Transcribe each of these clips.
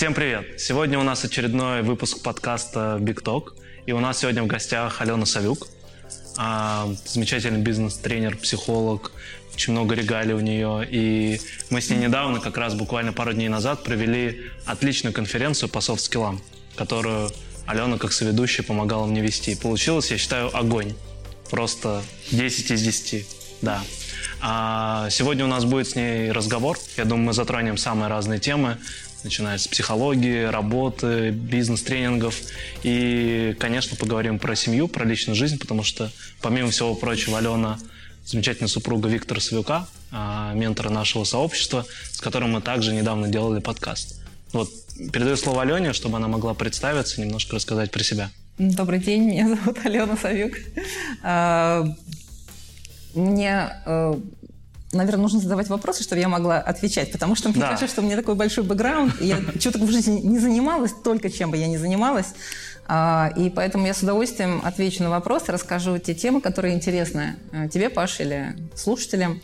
Всем привет! Сегодня у нас очередной выпуск подкаста Big Talk. И у нас сегодня в гостях Алена Савюк, а, замечательный бизнес-тренер, психолог, очень много регалий у нее. И мы с ней недавно, как раз буквально пару дней назад, провели отличную конференцию по софт-скиллам, которую Алена, как соведущая, помогала мне вести. Получилось, я считаю, огонь. Просто 10 из 10. Да. А сегодня у нас будет с ней разговор. Я думаю, мы затронем самые разные темы, начиная с психологии, работы, бизнес-тренингов. И, конечно, поговорим про семью, про личную жизнь, потому что, помимо всего прочего, Алена замечательная супруга Виктора Савюка, а, ментора нашего сообщества, с которым мы также недавно делали подкаст. Вот, передаю слово Алене, чтобы она могла представиться, немножко рассказать про себя. Добрый день, меня зовут Алена Савюк. А, мне э, наверное, нужно задавать вопросы, чтобы я могла отвечать, потому что мне да. кажется, что у меня такой большой бэкграунд, и я что-то в жизни не занималась, только чем бы я не занималась, а, и поэтому я с удовольствием отвечу на вопросы, расскажу те темы, которые интересны э, тебе, Паш, или слушателям,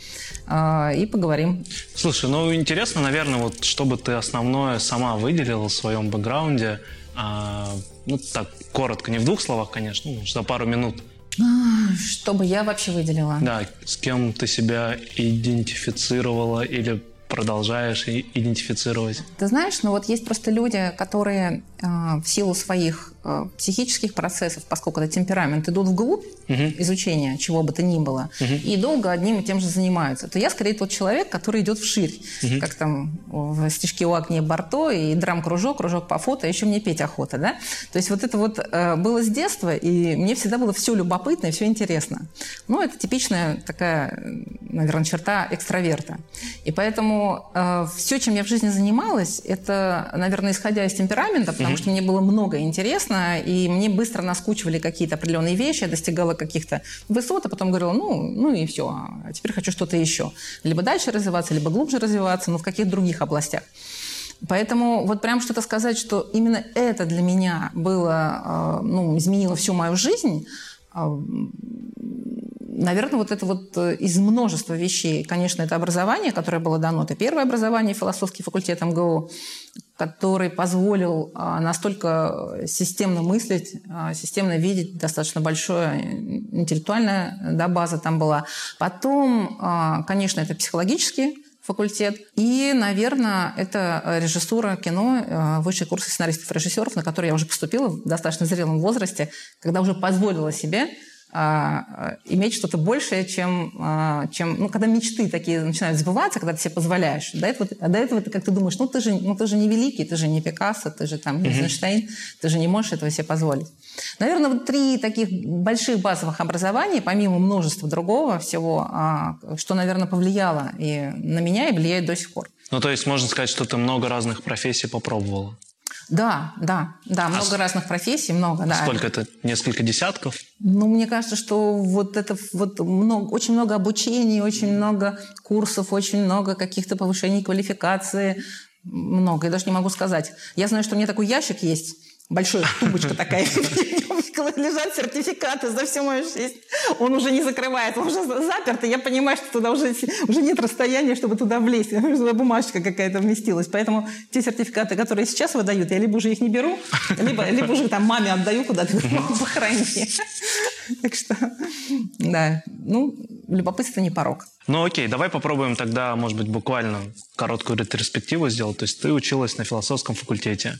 а, и поговорим. Слушай, ну интересно, наверное, вот чтобы ты основное сама выделила в своем бэкграунде, а, ну так коротко, не в двух словах, конечно, ну, за пару минут. Чтобы я вообще выделила? Да, с кем ты себя идентифицировала или продолжаешь идентифицировать? Ты знаешь, ну вот есть просто люди, которые в силу своих э, психических процессов, поскольку это темперамент, идут вглубь угу. изучения чего бы то ни было, угу. и долго одним и тем же занимаются, то я скорее тот человек, который идет вширь, угу. как там в стишке у Агнии Барто и драм-кружок, кружок по фото, а еще мне петь охота, да? То есть вот это вот э, было с детства, и мне всегда было все любопытно и все интересно. Ну, это типичная такая, наверное, черта экстраверта. И поэтому э, все, чем я в жизни занималась, это, наверное, исходя из темперамента, потому угу. что мне было много интересно, и мне быстро наскучивали какие-то определенные вещи, я достигала каких-то высот, а потом говорила, ну, ну и все, а теперь хочу что-то еще. Либо дальше развиваться, либо глубже развиваться, но в каких других областях. Поэтому вот прям что-то сказать, что именно это для меня было, э, ну, изменило всю мою жизнь, э, наверное, вот это вот э, из множества вещей, конечно, это образование, которое было дано. Это первое образование, философский факультет МГУ, который позволил а, настолько системно мыслить, а, системно видеть, достаточно большая интеллектуальная да, база там была. Потом, а, конечно, это психологический факультет. И, наверное, это режиссура кино, высший курс сценаристов-режиссеров, на который я уже поступила в достаточно зрелом возрасте, когда уже позволила себе а, иметь что-то большее, чем, а, чем ну, когда мечты такие начинают сбываться, когда ты себе позволяешь. До этого, а до этого ты как-то думаешь, ну ты, же, ну ты же не великий, ты же не Пикассо, ты же там не Эйзенштейн, ты же не можешь этого себе позволить. Наверное, вот три таких больших базовых образования, помимо множества другого всего, что, наверное, повлияло и на меня, и влияет до сих пор. Ну, то есть можно сказать, что ты много разных профессий попробовала? Да, да, да, много а разных профессий, много, да. Сколько это? Несколько десятков? Ну, мне кажется, что вот это вот много, очень много обучений, очень много курсов, очень много каких-то повышений квалификации, много, я даже не могу сказать. Я знаю, что у меня такой ящик есть, большая тубочка такая, лежат сертификаты за всю мою жизнь. Он уже не закрывает, он уже заперт, и я понимаю, что туда уже, уже нет расстояния, чтобы туда влезть. Туда бумажка какая-то вместилась. Поэтому те сертификаты, которые сейчас выдают, я либо уже их не беру, либо, либо уже там маме отдаю куда-то, похорони. Так что, да, ну, любопытство не порог. Ну окей, давай попробуем тогда, может быть, буквально короткую ретроспективу сделать. То есть ты училась на философском факультете.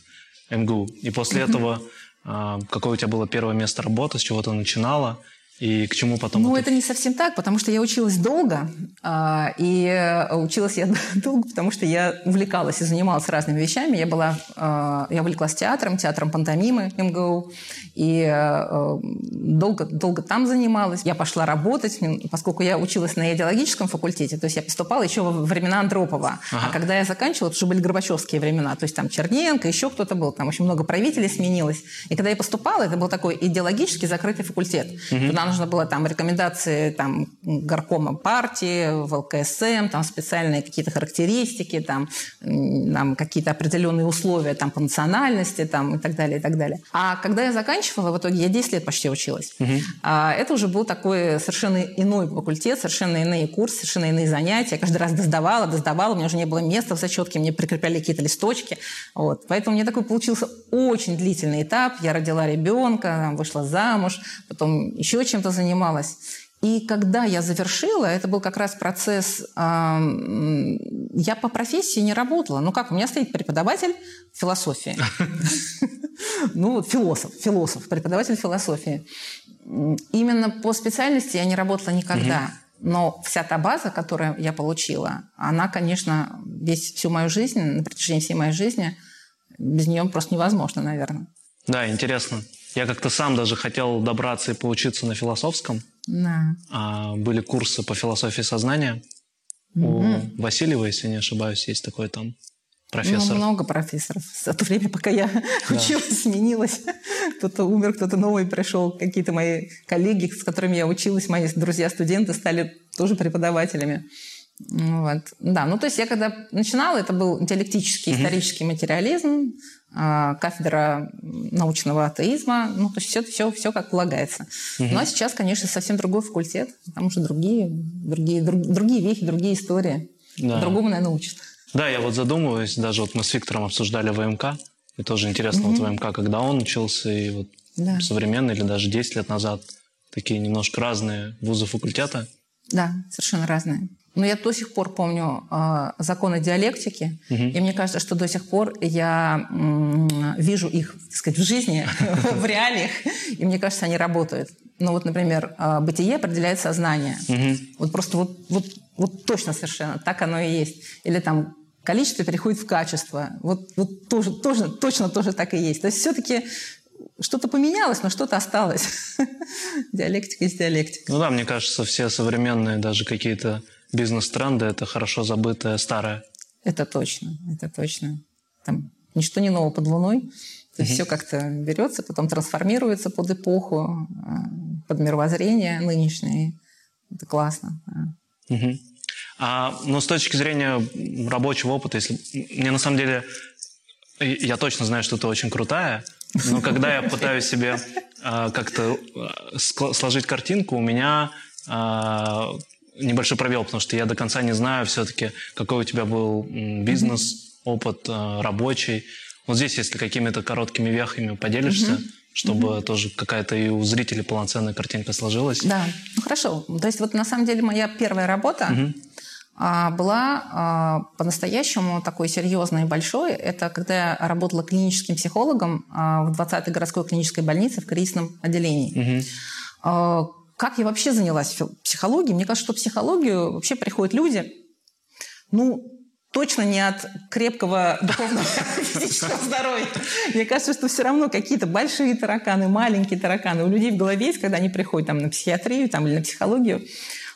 МГУ. И после этого а, какое у тебя было первое место работы, с чего ты начинала? И к чему потом? Ну, это... это не совсем так, потому что я училась долго, а, и э, училась я долго, потому что я увлекалась и занималась разными вещами. Я была, а, я увлеклась театром, театром пантомимы МГУ, и э, долго, долго там занималась. Я пошла работать, поскольку я училась на идеологическом факультете, то есть я поступала еще во времена Андропова. Ага. А когда я заканчивала, это уже были Горбачевские времена, то есть там Черненко, еще кто-то был, там очень много правителей сменилось. И когда я поступала, это был такой идеологический закрытый факультет. Угу нужно было там рекомендации там, горкома партии, в ЛКСМ, там специальные какие-то характеристики, там, там какие-то определенные условия там, по национальности там, и так далее, и так далее. А когда я заканчивала, в итоге я 10 лет почти училась, угу. а, это уже был такой совершенно иной факультет, совершенно иные курсы, совершенно иные занятия. Я каждый раз доздавала, доздавала, у меня уже не было места в зачетке, мне прикрепляли какие-то листочки. Вот. Поэтому мне такой получился очень длительный этап. Я родила ребенка, вышла замуж, потом еще чем-то занималась. И когда я завершила, это был как раз процесс, я по профессии не работала. Ну как, у меня стоит преподаватель философии. Ну философ, философ, преподаватель философии. Именно по специальности я не работала никогда. Но вся та база, которую я получила, она, конечно, весь всю мою жизнь, на протяжении всей моей жизни, без нее просто невозможно, наверное. Да, интересно. Я как-то сам даже хотел добраться и поучиться на философском. Да. А, были курсы по философии сознания. Угу. У Васильева, если не ошибаюсь, есть такой там профессор. Ну, много профессоров. За то время, пока я да. училась, сменилось. Кто-то умер, кто-то новый пришел. Какие-то мои коллеги, с которыми я училась, мои друзья-студенты стали тоже преподавателями. Вот. Да, ну то есть я когда начинала, это был диалектический исторический материализм, кафедра научного атеизма, ну то есть все, все, все как полагается. Угу. Ну а сейчас, конечно, совсем другой факультет, там уже другие, другие, друг, другие вехи, другие истории. Да. Другому, наверное, учат. Да, я вот задумываюсь, даже вот мы с Виктором обсуждали ВМК, и тоже интересно, угу. вот ВМК, когда он учился, и вот да. современный или даже 10 лет назад, такие немножко разные вузы факультета. Да, совершенно разные. Но я до сих пор помню э, законы диалектики, угу. и мне кажется, что до сих пор я э, вижу их, так сказать, в жизни, в реалиях, и мне кажется, они работают. Ну вот, например, э, бытие определяет сознание. Вот просто вот, вот, вот точно совершенно так оно и есть. Или там количество переходит в качество. Вот, вот тоже, тоже, точно тоже так и есть. То есть все-таки что-то поменялось, но что-то осталось. Диалектика есть диалектика. Ну да, мне кажется, все современные даже какие-то бизнес-тренды – это хорошо забытое старое. Это точно, это точно. Там ничто не ново под луной. То есть угу. все как-то берется, потом трансформируется под эпоху, э, под мировоззрение нынешнее. Это классно. Угу. А, ну, с точки зрения рабочего опыта, если мне на самом деле я точно знаю, что ты очень крутая, но когда я пытаюсь себе э, как-то э, сложить картинку, у меня э, небольшой пробел, потому что я до конца не знаю все-таки, какой у тебя был бизнес, опыт э, рабочий. Вот здесь, если какими-то короткими вехами поделишься, mm-hmm. чтобы mm-hmm. тоже какая-то и у зрителей полноценная картинка сложилась. Да, ну хорошо. То есть вот на самом деле моя первая работа mm-hmm. была а, по-настоящему такой серьезной и большой. Это когда я работала клиническим психологом а, в 20-й городской клинической больнице в кризисном отделении. Mm-hmm как я вообще занялась психологией? Мне кажется, что в психологию вообще приходят люди, ну, точно не от крепкого духовного физического здоровья. Мне кажется, что все равно какие-то большие тараканы, маленькие тараканы у людей в голове есть, когда они приходят там, на психиатрию там, или на психологию.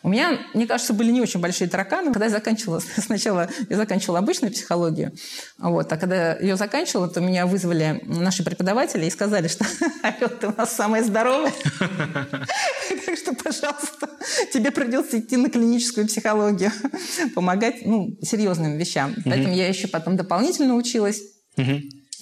У меня, мне кажется, были не очень большие тараканы. Когда я заканчивала, сначала я заканчивала обычную психологию, вот, а когда ее заканчивала, то меня вызвали наши преподаватели и сказали, что Алёна, ты у нас самая здоровая. Так что, пожалуйста, тебе придется идти на клиническую психологию, помогать ну, серьезным вещам. Поэтому я еще потом дополнительно училась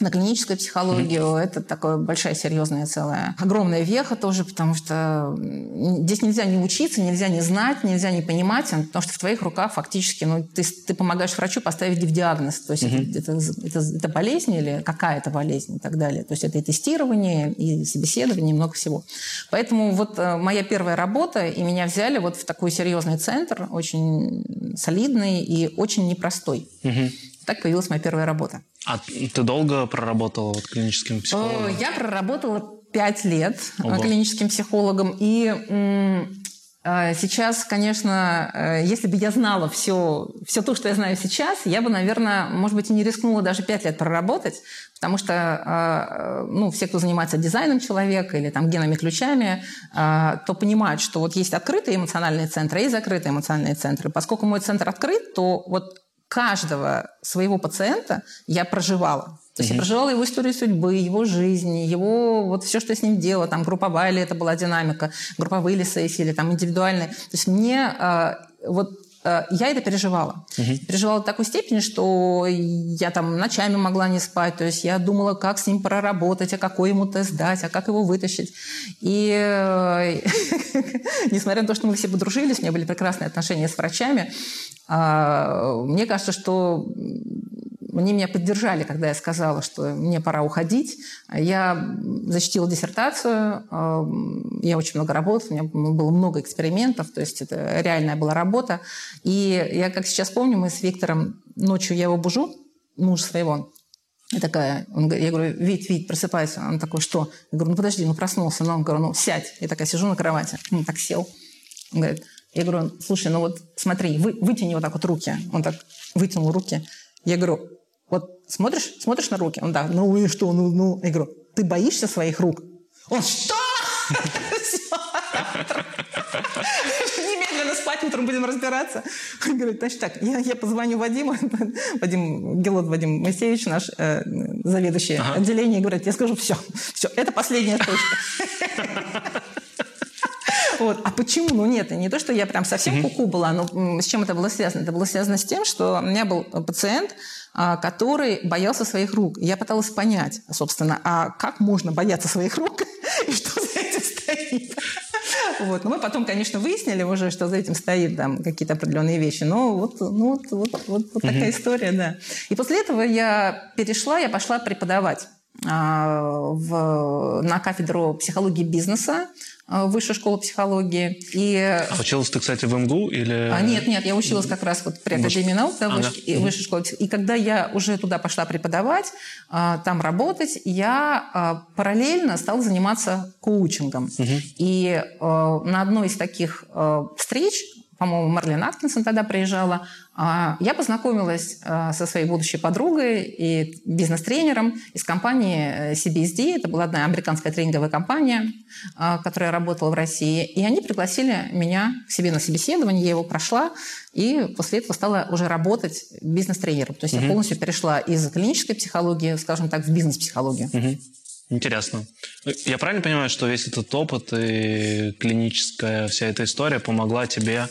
на клиническую психологию. Mm-hmm. Это такая большая, серьезная, целая, огромная веха тоже, потому что здесь нельзя не учиться, нельзя не знать, нельзя не понимать, потому что в твоих руках фактически, ну, ты, ты помогаешь врачу поставить диагноз. То есть mm-hmm. это, это, это, это болезнь или какая-то болезнь и так далее. То есть это и тестирование, и собеседование, и много всего. Поэтому вот э, моя первая работа, и меня взяли вот в такой серьезный центр, очень солидный и очень непростой. Mm-hmm. Так появилась моя первая работа. А ты долго проработала вот клиническим психологом? Я проработала пять лет э, Ого. клиническим психологом. И э, сейчас, конечно, э, если бы я знала все, все то, что я знаю сейчас, я бы, наверное, может быть, и не рискнула даже пять лет проработать, потому что ну, все, кто занимается дизайном человека или там генами ключами, то понимают, что вот есть открытые эмоциональные центры и закрытые эмоциональные центры. Поскольку мой центр открыт, то вот каждого своего пациента я проживала. То есть mm-hmm. я проживала его историю судьбы, его жизни, его вот все, что я с ним делала, там групповая ли это была динамика, групповые ли сессии или там индивидуальные. То есть мне э, вот я это переживала. Uh-huh. Переживала в такой степени, что я там ночами могла не спать. То есть я думала, как с ним проработать, а какой ему тест дать, а как его вытащить. И э, несмотря на то, что мы все подружились, у меня были прекрасные отношения с врачами, а, мне кажется, что они меня поддержали, когда я сказала, что мне пора уходить. Я защитила диссертацию, э, я очень много работала, у меня было много экспериментов, то есть это реальная была работа. И я, как сейчас помню, мы с Виктором ночью я его бужу, муж своего, и такая, он, я говорю, Вить, Вить, просыпайся. Он такой, что? Я говорю, ну подожди, ну проснулся. Ну, он говорю, ну сядь. Я такая сижу на кровати. Он так сел. Он говорит, я говорю, слушай, ну вот смотри, вы, вытяни вот так вот руки. Он так вытянул руки. Я говорю, вот смотришь, смотришь на руки? Он да, ну и что, ну, ну. Я говорю, ты боишься своих рук? Он, что? Немедленно спать, утром будем разбираться. Он говорит, значит так, я, я позвоню Вадиму, Вадим Гелот Вадим Моисеевич, наш э, заведующий ага. отделение, говорит, я скажу, все, все, это последняя точка. Вот. А почему? Ну нет, не то, что я прям совсем куку была, но с чем это было связано? Это было связано с тем, что у меня был пациент, а, который боялся своих рук. Я пыталась понять, собственно, а как можно бояться своих рук и что за этим стоит. Вот. Но мы потом, конечно, выяснили уже, что за этим стоит там, какие-то определенные вещи. Но вот, ну, вот, вот, вот, вот такая история, да. И после этого я перешла, я пошла преподавать а, в, на кафедру психологии бизнеса высшей школы психологии. И... А училась ты, кстати, в МГУ или... А, нет, нет, я училась как раз вот при Академии наук, да, ага. высшей, угу. высшей школы. И когда я уже туда пошла преподавать, э, там работать, я э, параллельно стала заниматься коучингом. Угу. И на одной из таких встреч по-моему, Марлен Аткинсон тогда приезжала, а, я познакомилась а, со своей будущей подругой и бизнес-тренером из компании э, CBSD. Это была одна американская тренинговая компания, а, которая работала в России. И они пригласили меня к себе на собеседование, я его прошла, и после этого стала уже работать бизнес-тренером. То есть угу. я полностью перешла из клинической психологии, скажем так, в бизнес-психологию. Угу. Интересно. Я правильно понимаю, что весь этот опыт и клиническая вся эта история помогла тебе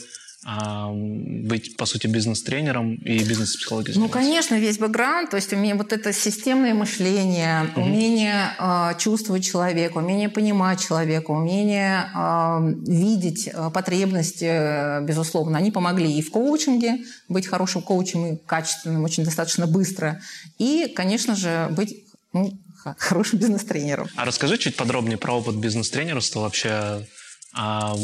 быть, по сути, бизнес-тренером и бизнес-психологом? Ну, конечно, весь бэкграунд, то есть умение вот это системное мышление, угу. умение э, чувствовать человека, умение понимать человека, умение э, видеть потребности, безусловно, они помогли и в коучинге, быть хорошим коучем и качественным, очень достаточно быстро, и, конечно же, быть ну, хорошим бизнес-тренером. А расскажи чуть подробнее про опыт бизнес-тренерства вообще а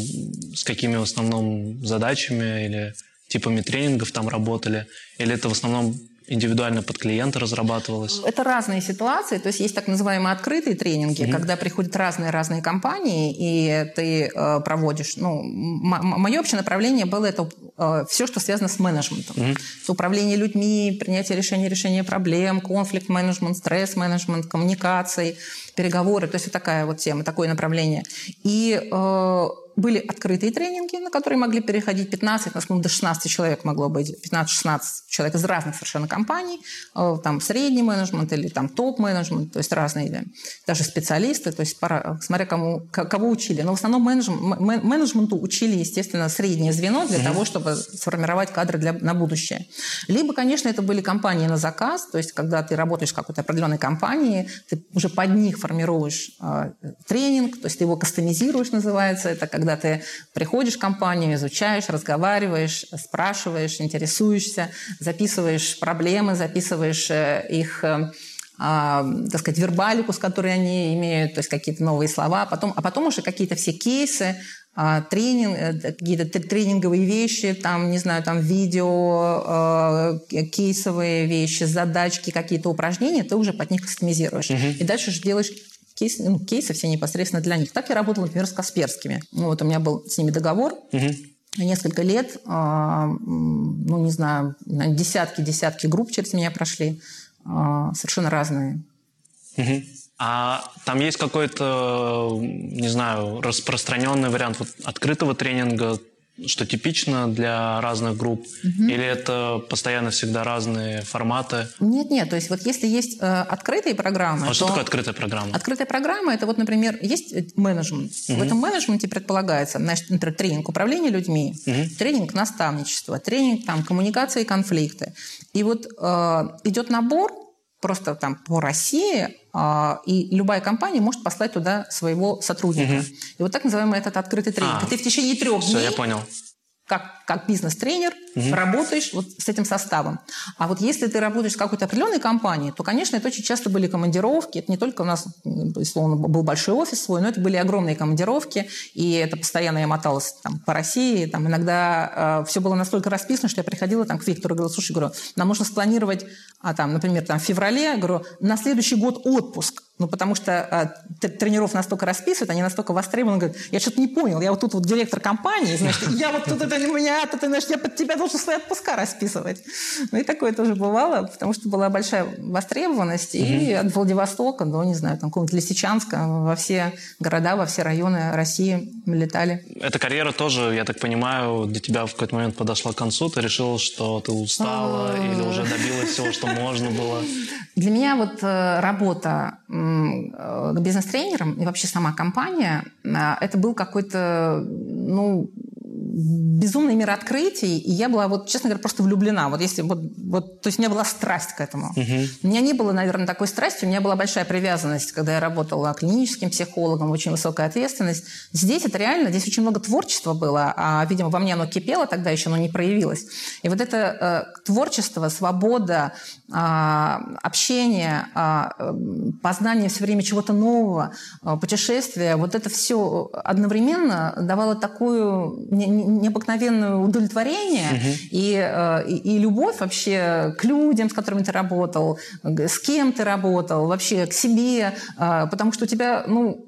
с какими в основном задачами или типами тренингов там работали? Или это в основном индивидуально под клиента разрабатывалось? Это разные ситуации. То есть есть так называемые открытые тренинги, mm-hmm. когда приходят разные-разные компании, и ты э, проводишь... Ну, мое общее направление было это э, все, что связано с менеджментом. Mm-hmm. С управлением людьми, принятие решений, решение проблем, конфликт-менеджмент, стресс-менеджмент, коммуникации, переговоры. То есть вот такая вот тема, такое направление. И э, были открытые тренинги, на которые могли переходить 15, нас, до 16 человек могло быть, 15-16 человек из разных совершенно компаний, э, там средний менеджмент или там топ-менеджмент, то есть разные, да, даже специалисты, то есть пора, смотря кому, кого учили. Но в основном менеджмент, менеджменту учили, естественно, среднее звено для mm-hmm. того, чтобы сформировать кадры для, на будущее. Либо, конечно, это были компании на заказ, то есть когда ты работаешь в какой-то определенной компании, ты уже под них формируешь э, тренинг, то есть ты его кастомизируешь, называется, это когда ты приходишь в компанию, изучаешь, разговариваешь, спрашиваешь, интересуешься, записываешь проблемы, записываешь э, их э, а, так сказать, вербалику, с которой они имеют, то есть какие-то новые слова, а потом, а потом уже какие-то все кейсы, тренинг, э, какие-то тренинговые вещи, там, не знаю, там видео, кейсовые вещи, задачки, какие-то упражнения, ты уже под них кастомизируешь. Угу. И дальше уже делаешь кейс, ну, кейсы все непосредственно для них. Так я работала, например, с Касперскими. Ну, вот у меня был с ними договор. Угу. Несколько лет, э, ну, не знаю, десятки-десятки групп через меня прошли, э, совершенно разные. Угу. А там есть какой-то, не знаю, распространенный вариант вот открытого тренинга, что типично для разных групп? Угу. Или это постоянно всегда разные форматы? Нет, нет. То есть вот если есть э, открытые программы... А то... что такое открытая программа? Открытая программа – это вот, например, есть менеджмент. Угу. В этом менеджменте предполагается, значит, например, тренинг управления людьми, угу. тренинг наставничества, тренинг там, коммуникации и конфликты. И вот э, идет набор просто там по России, а, и любая компания может послать туда своего сотрудника. Угу. И вот так называемый этот открытый тренинг. А, Ты в течение трех все, дней я понял как, как бизнес-тренер угу. работаешь вот с этим составом. А вот если ты работаешь в какой-то определенной компании, то, конечно, это очень часто были командировки. Это не только у нас, условно, был большой офис свой, но это были огромные командировки, и это постоянно я моталась там, по России. Там, иногда э, все было настолько расписано, что я приходила там, к Виктору и говорила, слушай, говорю, нам нужно спланировать, а, там, например, там, в феврале, говорю, на следующий год отпуск. Ну, потому что э, тренеров настолько расписывают, они настолько востребованы, говорят, я что-то не понял, я вот тут вот директор компании, значит, я вот тут это не меня, это ты, значит, я под тебя должен свои отпуска расписывать. Ну, и такое тоже бывало, потому что была большая востребованность, и от Владивостока до, не знаю, там, какого-нибудь Лисичанска во все города, во все районы России летали. Эта карьера тоже, я так понимаю, для тебя в какой-то момент подошла к концу, ты решила, что ты устала а. или уже добилась всего, что можно было? Для меня вот э, работа Э, бизнес-тренером и вообще сама компания, э, это был какой-то, ну, безумный мир открытий, и я была, вот, честно говоря, просто влюблена. Вот если вот, вот то есть у меня была страсть к этому. Uh-huh. У меня не было, наверное, такой страсти, у меня была большая привязанность, когда я работала клиническим психологом, очень высокая ответственность. Здесь это реально, здесь очень много творчества было, а, видимо, во мне оно кипело тогда еще, оно не проявилось. И вот это э, творчество, свобода, э, общение, э, познание все время чего-то нового, э, путешествия, вот это все одновременно давало такую необыкновенное удовлетворение угу. и, э, и, и любовь вообще к людям, с которыми ты работал, с кем ты работал, вообще к себе, э, потому что у тебя, ну,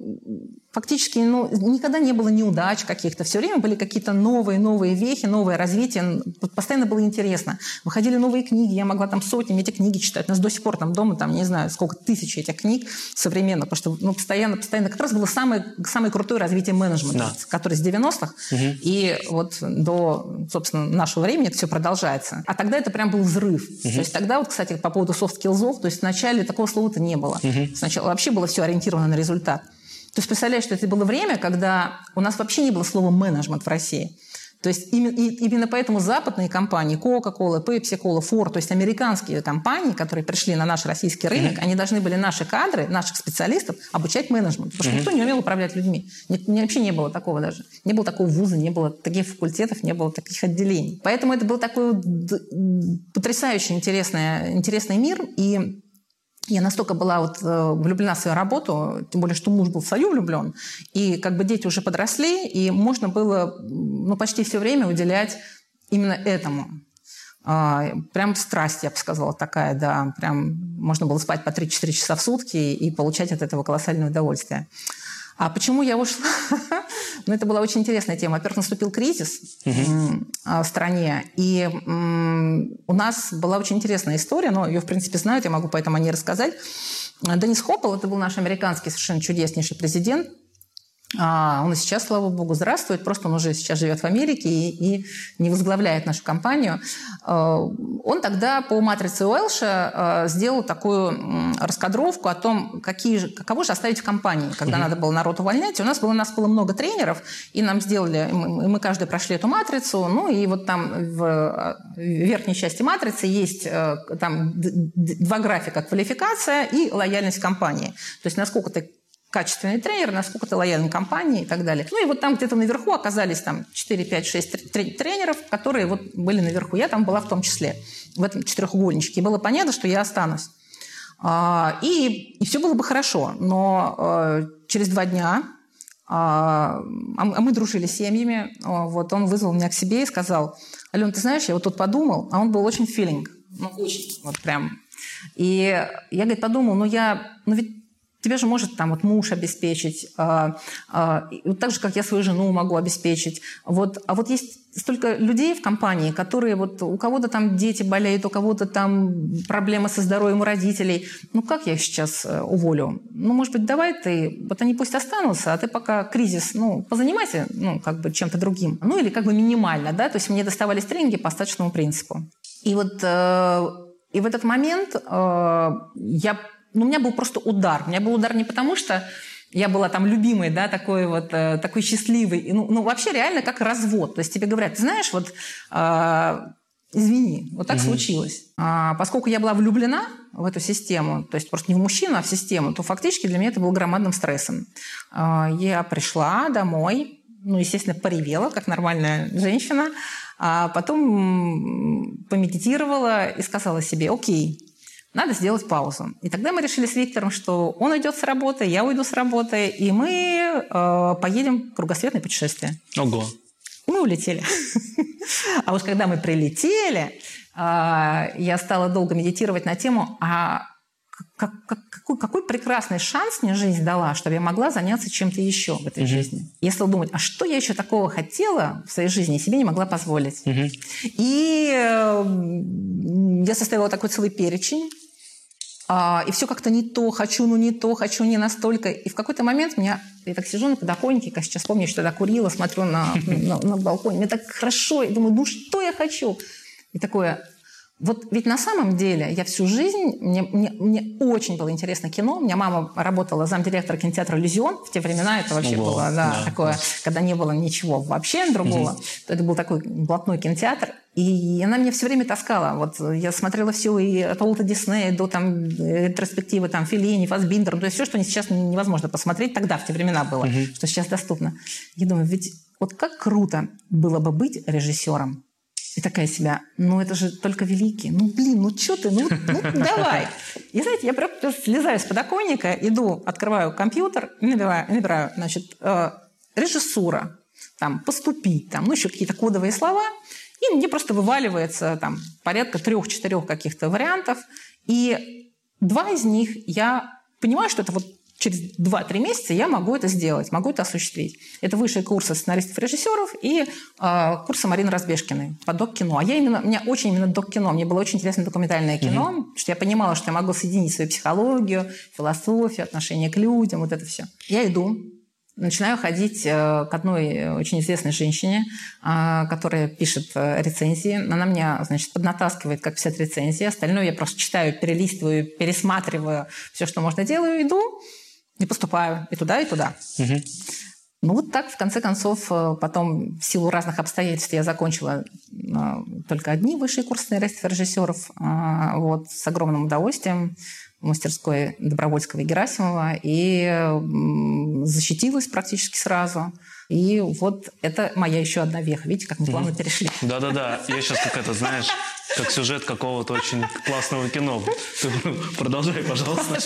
фактически ну, никогда не было неудач каких-то. Все время были какие-то новые, новые вехи, новое развитие. Постоянно было интересно. Выходили новые книги, я могла там сотнями эти книги читать. У нас до сих пор там дома, там, не знаю, сколько тысяч этих книг современно, потому что ну, постоянно, постоянно как раз было самое, самое крутое развитие менеджмента, да. который с 90-х угу. и вот до, собственно, нашего времени это все продолжается. А тогда это прям был взрыв. Угу. То есть тогда вот, кстати, по поводу софт-скиллзов, то есть вначале такого слова-то не было. Угу. Сначала вообще было все ориентировано на результат. То есть представляешь, что это было время, когда у нас вообще не было слова менеджмент в России. То есть именно, именно поэтому западные компании, Coca-Cola, Pepsi, Cola, Ford, то есть американские компании, которые пришли на наш российский рынок, mm-hmm. они должны были наши кадры, наших специалистов обучать менеджменту. Потому что mm-hmm. никто не умел управлять людьми. Не, не, вообще не было такого даже. Не было такого вуза, не было таких факультетов, не было таких отделений. Поэтому это был такой потрясающе интересный, интересный мир. И я настолько была вот э, влюблена в свою работу, тем более, что муж был в свою влюблен, и как бы дети уже подросли, и можно было ну, почти все время уделять именно этому. А, прям страсть, я бы сказала, такая, да. Прям можно было спать по 3-4 часа в сутки и получать от этого колоссальное удовольствие. А почему я ушла? ну, это была очень интересная тема. Во-первых, наступил кризис угу. в стране, и у нас была очень интересная история, но ее, в принципе, знают, я могу поэтому о ней рассказать. Денис Хоппел, это был наш американский совершенно чудеснейший президент, а, он и сейчас, слава богу, здравствует, просто он уже сейчас живет в Америке и, и не возглавляет нашу компанию. А, он тогда по матрице Уэлша а, сделал такую раскадровку о том, какие же, каково же оставить в компании, когда угу. надо было народ увольнять. И у нас было, у нас было много тренеров, и нам сделали, мы, мы каждый прошли эту матрицу, ну и вот там в верхней части матрицы есть там два графика квалификация и лояльность компании. То есть насколько ты качественный тренер, насколько ты лоялен компании и так далее. Ну и вот там где-то наверху оказались там 4, 5, 6 тренеров, которые вот были наверху. Я там была в том числе, в этом четырехугольничке. И было понятно, что я останусь. А, и, и все было бы хорошо. Но э, через два дня а, а мы дружили с семьями. Вот он вызвал меня к себе и сказал, Ален, ты знаешь, я вот тут подумал, а он был очень филинг. Ну, очень. Вот прям. И я, говорит, подумал, ну я, ну ведь Тебя же может там вот муж обеспечить, а, а, вот так же, как я свою жену могу обеспечить. Вот, а вот есть столько людей в компании, которые вот у кого-то там дети болеют, у кого-то там проблемы со здоровьем у родителей. Ну как я их сейчас э, уволю? Ну, может быть, давай ты, вот они пусть останутся, а ты пока кризис, ну, позанимайся, ну, как бы чем-то другим. Ну, или как бы минимально, да, то есть мне доставались тренинги по остаточному принципу. И вот э, и в этот момент э, я, ну, у меня был просто удар. У меня был удар не потому, что я была там любимой, да, такой вот, э, такой счастливой. Ну, ну, вообще реально как развод. То есть тебе говорят, ты знаешь, вот, э, извини, вот так угу. случилось. А, поскольку я была влюблена в эту систему, то есть просто не в мужчину, а в систему, то фактически для меня это было громадным стрессом. А, я пришла домой, ну, естественно, поревела, как нормальная женщина, а потом помедитировала и сказала себе, окей, надо сделать паузу. И тогда мы решили с Виктором, что он уйдет с работы, я уйду с работы, и мы э, поедем в кругосветное путешествие. Ого. И мы улетели. А уж когда мы прилетели, э, я стала долго медитировать на тему, а как, как, какой, какой прекрасный шанс мне жизнь дала, чтобы я могла заняться чем-то еще в этой угу. жизни. Если думать, а что я еще такого хотела в своей жизни, себе не могла позволить. Угу. И э, я составила такой целый перечень и все как-то не то, хочу, ну не то, хочу не настолько. И в какой-то момент меня, я так сижу на подоконнике, как сейчас помню, что я курила, смотрю на, на, на балконе, мне так хорошо, и думаю, ну что я хочу? И такое, вот ведь на самом деле я всю жизнь, мне, мне, мне очень было интересно кино. У меня мама работала замдиректора кинотеатра «Иллюзион». В те времена это вообще Ого, было да, да, такое, да. когда не было ничего вообще другого. Угу. Это был такой блатной кинотеатр. И она меня все время таскала. Вот я смотрела все и от Уолта Диснея до там ретроспективы там Филини, Фасбиндер. То есть все, что сейчас невозможно посмотреть, тогда в те времена было, угу. что сейчас доступно. Я думаю, ведь вот как круто было бы быть режиссером. И такая себя, ну это же только великий. Ну блин, ну что ты, ну, ну давай. И знаете, я просто слезаю с подоконника, иду, открываю компьютер набираю, набираю значит, э, режиссура, там, поступить, там, ну еще какие-то кодовые слова. И мне просто вываливается там порядка трех-четырех каких-то вариантов. И два из них я понимаю, что это вот через 2-3 месяца я могу это сделать, могу это осуществить. Это высшие курсы сценаристов и режиссеров и э, курсы Марины Разбежкиной по док-кино. А я именно, у меня очень именно док-кино. Мне было очень интересно документальное кино, угу. что я понимала, что я могу соединить свою психологию, философию, отношение к людям, вот это все. Я иду, начинаю ходить э, к одной очень известной женщине, а, которая пишет э, рецензии. Она меня, значит, поднатаскивает, как писать рецензии. Остальное я просто читаю, перелистываю, пересматриваю все, что можно делаю, иду и поступаю и туда, и туда. Угу. Ну вот так, в конце концов, э, потом в силу разных обстоятельств я закончила э, только одни высшие курсы режиссеров. Э, вот, с огромным удовольствием мастерской Добровольского и Герасимова и защитилась практически сразу. И вот это моя еще одна веха. Видите, как мы плавно перешли. Да-да-да. Я сейчас как это, знаешь, как сюжет какого-то очень классного кино. Ты продолжай, пожалуйста.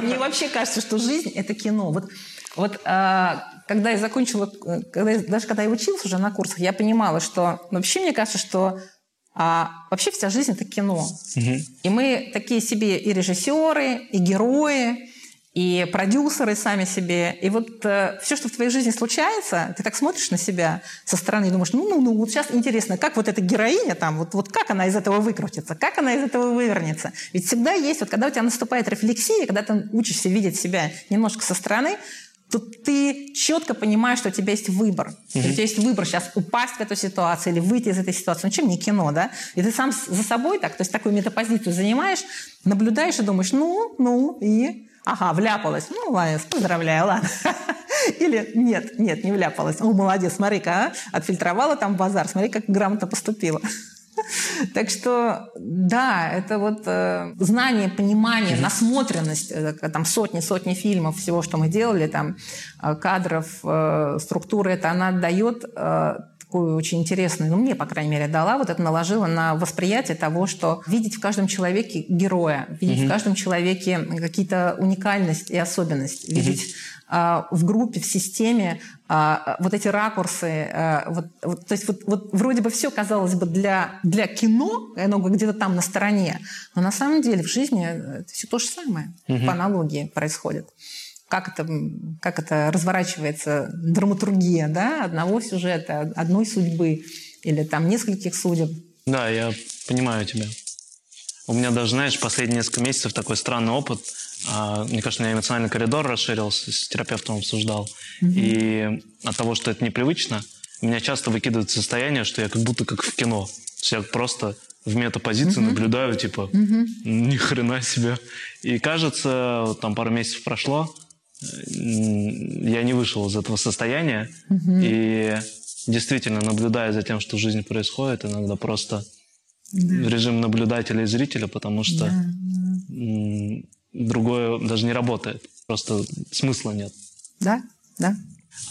Мне вообще кажется, что жизнь – это кино. Вот, вот а, когда я закончила, когда, даже когда я училась уже на курсах, я понимала, что вообще мне кажется, что а, вообще вся жизнь – это кино. Угу. И мы такие себе и режиссеры, и герои, и продюсеры сами себе. И вот э, все, что в твоей жизни случается, ты так смотришь на себя со стороны и думаешь, ну, ну, ну, вот сейчас интересно, как вот эта героиня там, вот, вот как она из этого выкрутится, как она из этого вывернется. Ведь всегда есть, вот когда у тебя наступает рефлексия, когда ты учишься видеть себя немножко со стороны, то ты четко понимаешь, что у тебя есть выбор. Mm-hmm. У тебя есть выбор сейчас упасть в эту ситуацию или выйти из этой ситуации. Ну, чем не кино, да? И ты сам за собой так, то есть такую метапозицию занимаешь, наблюдаешь и думаешь, ну, ну, и Ага, вляпалась. Ну, ладно, поздравляю, ладно. Или нет, нет, не вляпалась. О, молодец, смотри-ка, а? отфильтровала там базар, смотри, как грамотно поступила. Так что, да, это вот э, знание, понимание, насмотренность, э, там сотни-сотни фильмов, всего, что мы делали, там э, кадров, э, структуры, это она дает э, такую очень интересную, ну, мне, по крайней мере, дала, вот это наложила на восприятие того, что видеть в каждом человеке героя, видеть mm-hmm. в каждом человеке какие-то уникальность и особенность, видеть в группе, в системе, а, вот эти ракурсы, а, вот, вот, то есть вот, вот вроде бы все казалось бы для, для кино, оно где-то там на стороне, но на самом деле в жизни это все то же самое угу. по аналогии происходит. Как это, как это разворачивается драматургия да, одного сюжета, одной судьбы или там нескольких судеб. Да, я понимаю тебя. У меня даже, знаешь, последние несколько месяцев такой странный опыт – а, мне кажется, у меня эмоциональный коридор расширился, с терапевтом обсуждал. Mm-hmm. И от того, что это непривычно, меня часто выкидывает состояние, что я как будто как в кино. То есть я просто в метапозиции mm-hmm. наблюдаю, типа, mm-hmm. ни хрена себе. И кажется, вот там пару месяцев прошло, я не вышел из этого состояния. Mm-hmm. И действительно, наблюдая за тем, что в жизни происходит, иногда просто в режим наблюдателя и зрителя, потому что yeah другое даже не работает. Просто смысла нет. Да, да.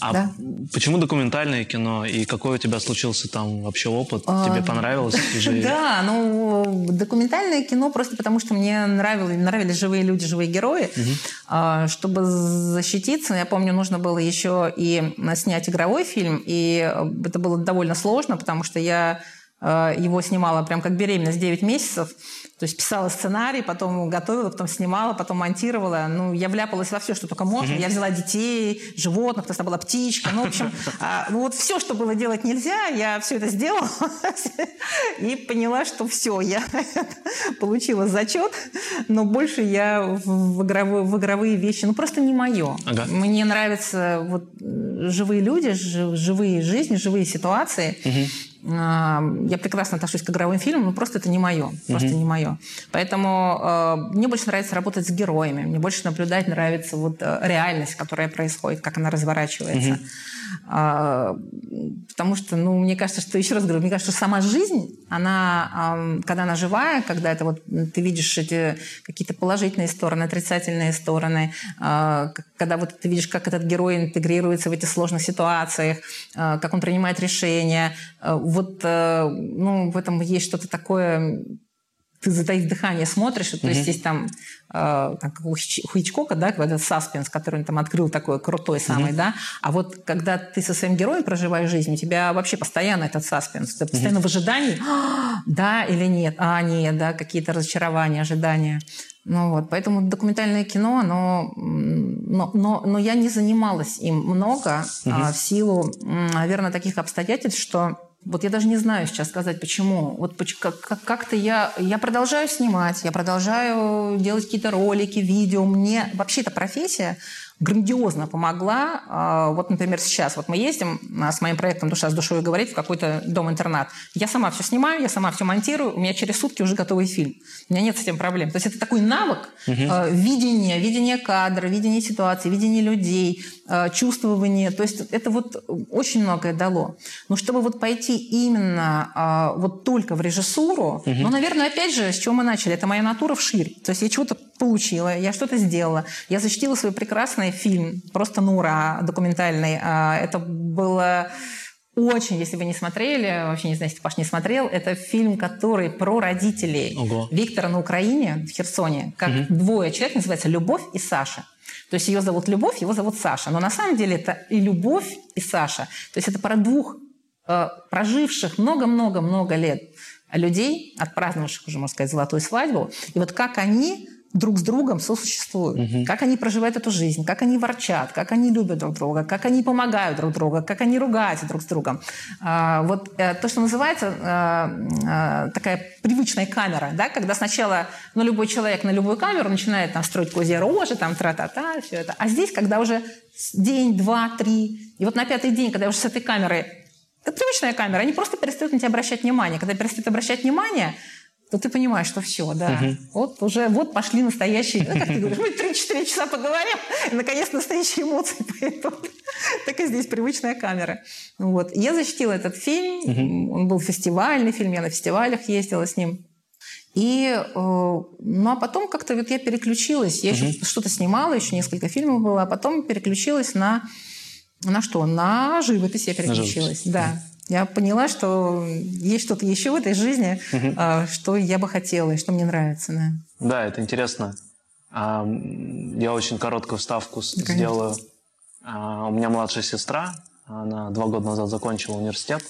А да. почему документальное кино и какой у тебя случился там вообще опыт? А, Тебе понравилось? Да, ну документальное кино просто потому, что мне нравились, нравились живые люди, живые герои. Угу. Чтобы защититься, я помню, нужно было еще и снять игровой фильм, и это было довольно сложно, потому что я его снимала прям как беременность 9 месяцев. То есть писала сценарий, потом готовила, потом снимала, потом монтировала. Ну, я вляпалась во все, что только можно. Mm-hmm. Я взяла детей, животных, то есть была птичка. Ну, в общем, а, ну, вот все, что было делать нельзя, я все это сделала. И поняла, что все, я получила зачет, но больше я в игровые, в игровые вещи, ну, просто не мое. Ага. Мне нравятся вот живые люди, живые жизни, живые ситуации. Угу. Я прекрасно отношусь к игровым фильмам, но просто это не мое. Просто угу. не мое. Поэтому э, мне больше нравится работать с героями. Мне больше наблюдать нравится вот э, реальность, которая происходит, как она разворачивается. Угу. А, потому что, ну, мне кажется, что, еще раз говорю, мне кажется, что сама жизнь, она, когда она живая, когда это вот ты видишь эти какие-то положительные стороны, отрицательные стороны, а, когда вот ты видишь, как этот герой интегрируется в эти сложных ситуациях, а, как он принимает решения, вот, э, ну, в этом есть что-то такое ты затаив дыхание смотришь, то mm-hmm. есть есть там, э, как у Хичкока, да, этот саспенс, который он там открыл такой крутой самый, mm-hmm. да, а вот когда ты со своим героем проживаешь жизнь, у тебя вообще постоянно этот саспенс, ты постоянно mm-hmm. в ожидании, «А, да или нет, а нет, да, какие-то разочарования, ожидания. Ну вот, поэтому документальное кино, оно, но, но, но я не занималась им много mm-hmm. а, в силу, наверное, таких обстоятельств, что вот я даже не знаю сейчас сказать, почему. Вот как-то я, я продолжаю снимать, я продолжаю делать какие-то ролики, видео. Мне вообще эта профессия грандиозно помогла. А, вот, например, сейчас вот мы ездим а, с моим проектом «Душа с душой говорит» в какой-то дом-интернат. Я сама все снимаю, я сама все монтирую, у меня через сутки уже готовый фильм. У меня нет с этим проблем. То есть это такой навык угу. видения, видения кадра, видения ситуации, видения людей, чувствования. То есть это вот очень многое дало. Но чтобы вот пойти именно вот только в режиссуру, угу. ну, наверное, опять же, с чего мы начали? Это моя натура вширь. То есть я чего-то получила, я что-то сделала. Я защитила свой прекрасный фильм, просто Нура, документальный. А, это было очень, если вы не смотрели, вообще не знаю, если Паш не смотрел, это фильм, который про родителей Ого. Виктора на Украине, в Херсоне, как угу. двое человек, называется «Любовь» и «Саша». То есть ее зовут Любовь, его зовут Саша. Но на самом деле это и Любовь, и Саша. То есть это про двух э, проживших много-много-много лет людей, отпраздновавших уже, можно сказать, золотую свадьбу. И вот как они друг с другом сосуществуют. Угу. Как они проживают эту жизнь, как они ворчат, как они любят друг друга, как они помогают друг другу, как они ругаются друг с другом. А, вот э, то, что называется а, а, такая привычная камера, да, когда сначала ну, любой человек на любую камеру начинает там, строить козье рожи, там, тра-та-та, все это. А здесь, когда уже день, два, три, и вот на пятый день, когда уже с этой камеры это привычная камера, они просто перестают на тебя обращать внимание. Когда перестают обращать внимание, то ты понимаешь, что все, да. Угу. Вот уже вот пошли настоящие, ну, как ты говоришь, мы 3-4 часа поговорим, и наконец настоящие эмоции пойдут. Так и здесь привычная камера. Вот. Я защитила этот фильм, угу. он был фестивальный фильм, я на фестивалях ездила с ним. И, э, ну а потом как-то вот я переключилась, я угу. еще что-то снимала, еще несколько фильмов было, а потом переключилась на на что? На живопись я переключилась, да я поняла, что есть что-то еще в этой жизни, угу. что я бы хотела и что мне нравится. Да, да это интересно. Я очень короткую вставку Конечно. сделаю. А, у меня младшая сестра, она два года назад закончила университет.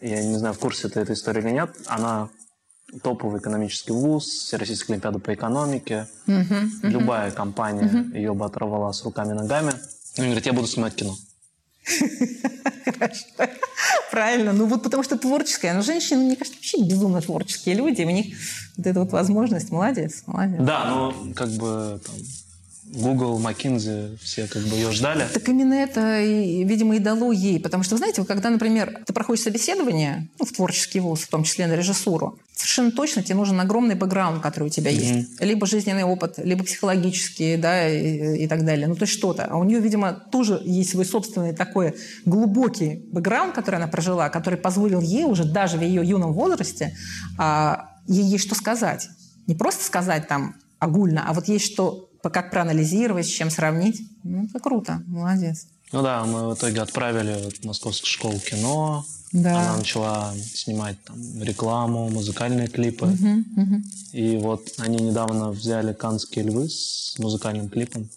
Я не знаю, в курсе ты этой истории или нет. Она топовый экономический вуз, Всероссийская олимпиада по экономике. Uh-huh. Любая компания uh-huh. ее бы оторвала с руками и ногами. Он говорит, я буду снимать кино. Правильно. Ну вот потому что творческая. Но женщины, мне кажется, вообще безумно творческие люди. У них вот эта вот возможность. Молодец, молодец. Да, ну как бы там, Google, McKinsey, все как бы ее ждали. Так именно это, видимо, и дало ей. Потому что, знаете, когда, например, ты проходишь собеседование ну, в творческий вуз, в том числе на режиссуру, совершенно точно тебе нужен огромный бэкграунд, который у тебя mm-hmm. есть. Либо жизненный опыт, либо психологический, да, и, и так далее. Ну, то есть что-то. А у нее, видимо, тоже есть свой собственный такой глубокий бэкграунд, который она прожила, который позволил ей уже даже в ее юном возрасте а, ей есть что сказать. Не просто сказать там огульно, а вот есть что как проанализировать, с чем сравнить. Ну, это круто, молодец. Ну да, мы в итоге отправили в Московскую школу кино. Да. Она начала снимать там рекламу, музыкальные клипы. Угу, угу. И вот они недавно взяли «Канские львы» с музыкальным клипом.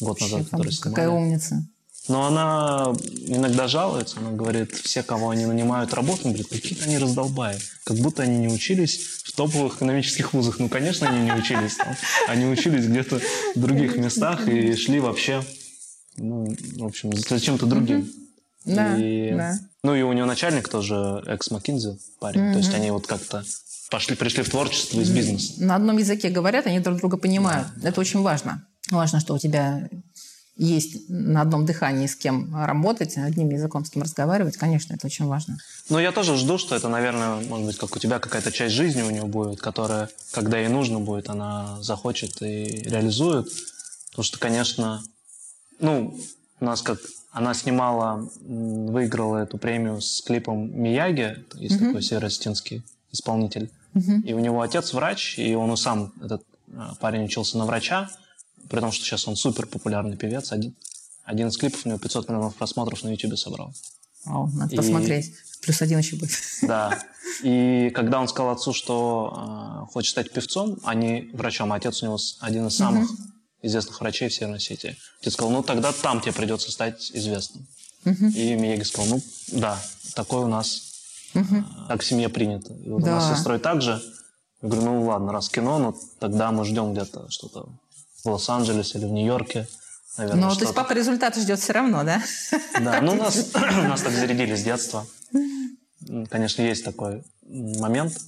Год Вообще, назад, который снимали. Какая умница. Но она иногда жалуется, она говорит, все, кого они нанимают работу, она говорит, какие-то они раздолбаи. Как будто они не учились в топовых экономических вузах. Ну, конечно, они не учились там. Они учились где-то в других местах и шли вообще, ну, в общем, за чем-то другим. Да, и, да. Ну, и у нее начальник тоже экс-Маккинзи парень. Mm-hmm. То есть они вот как-то пошли, пришли в творчество из бизнеса. На одном языке говорят, они друг друга понимают. Да. Это очень важно. Важно, что у тебя есть на одном дыхании с кем работать, одним языком с кем разговаривать, конечно, это очень важно. Но я тоже жду, что это, наверное, может быть, как у тебя какая-то часть жизни у нее будет, которая, когда ей нужно будет, она захочет и реализует. Потому что, конечно, ну, у нас как она снимала, выиграла эту премию с клипом Мияги, есть mm-hmm. такой северостинский исполнитель. Mm-hmm. И у него отец врач, и он сам, этот а, парень учился на врача, при том, что сейчас он супер популярный певец. Один, один из клипов у него 500 миллионов просмотров на YouTube собрал. О, надо и... посмотреть. Плюс один еще будет. Да. И когда он сказал отцу, что э, хочет стать певцом, а не врачом, а отец у него один из самых угу. известных врачей в Северной Осетии. Отец сказал, ну тогда там тебе придется стать известным. Угу. И Мияги сказал, ну да, такое у нас, угу. э, так в семье принято. И вот да. у нас с сестрой также. Я говорю, ну ладно, раз кино, ну тогда мы ждем где-то что-то в Лос-Анджелесе или в Нью-Йорке. Наверное, ну, то есть папа результаты ждет все равно, да? Да, ну нас, нас так зарядили с детства. Конечно, есть такой момент.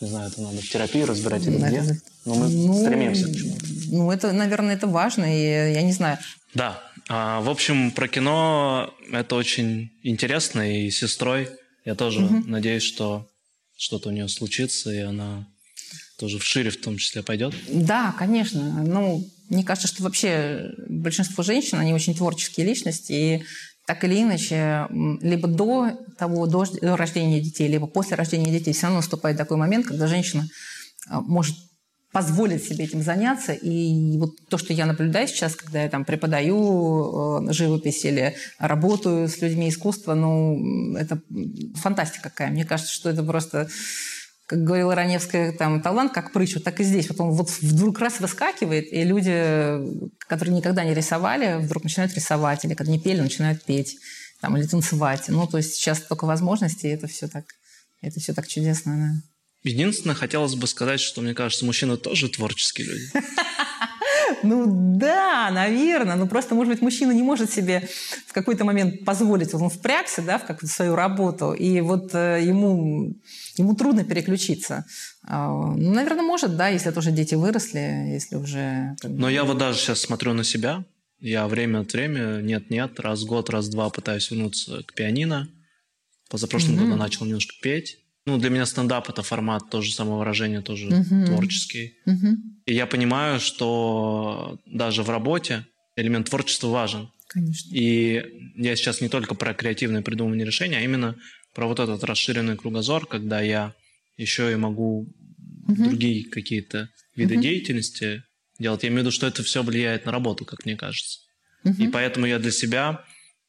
Не знаю, это надо в терапии разбирать или где. Но мы ну, стремимся к чему-то. Ну, это, наверное, это важно, и я не знаю. Да. А, в общем, про кино это очень интересно, и с сестрой я тоже угу. надеюсь, что что-то у нее случится, и она тоже в шире в том числе пойдет? Да, конечно. Ну, мне кажется, что вообще большинство женщин, они очень творческие личности, и так или иначе, либо до того, до, до рождения детей, либо после рождения детей, все равно наступает такой момент, когда женщина а, может позволить себе этим заняться. И вот то, что я наблюдаю сейчас, когда я там преподаю э, живопись или работаю с людьми искусства, ну, это фантастика какая. Мне кажется, что это просто как говорила Раневская, там, талант как прыщ, вот так и здесь. Вот он вот вдруг раз выскакивает, и люди, которые никогда не рисовали, вдруг начинают рисовать, или когда не пели, начинают петь, там, или танцевать. Ну, то есть сейчас только возможности, и это все так, это все так чудесно, да. Единственное, хотелось бы сказать, что, мне кажется, мужчины тоже творческие люди. Ну да, наверное. Ну просто, может быть, мужчина не может себе в какой-то момент позволить. Он впрягся да, в какую-то свою работу, и вот э, ему, ему трудно переключиться. Э, ну, наверное, может, да, если тоже дети выросли, если уже... Но я вот даже сейчас смотрю на себя. Я время от времени, нет-нет, раз в год, раз в два пытаюсь вернуться к пианино. Позапрошлом mm-hmm. году начал немножко петь. Ну, для меня стендап это формат тоже самовыражения, тоже uh-huh. творческий. Uh-huh. И я понимаю, что даже в работе элемент творчества важен. Конечно. И я сейчас не только про креативное придумывание решения, а именно про вот этот расширенный кругозор, когда я еще и могу uh-huh. другие какие-то виды uh-huh. деятельности делать. Я имею в виду, что это все влияет на работу, как мне кажется. Uh-huh. И поэтому я для себя,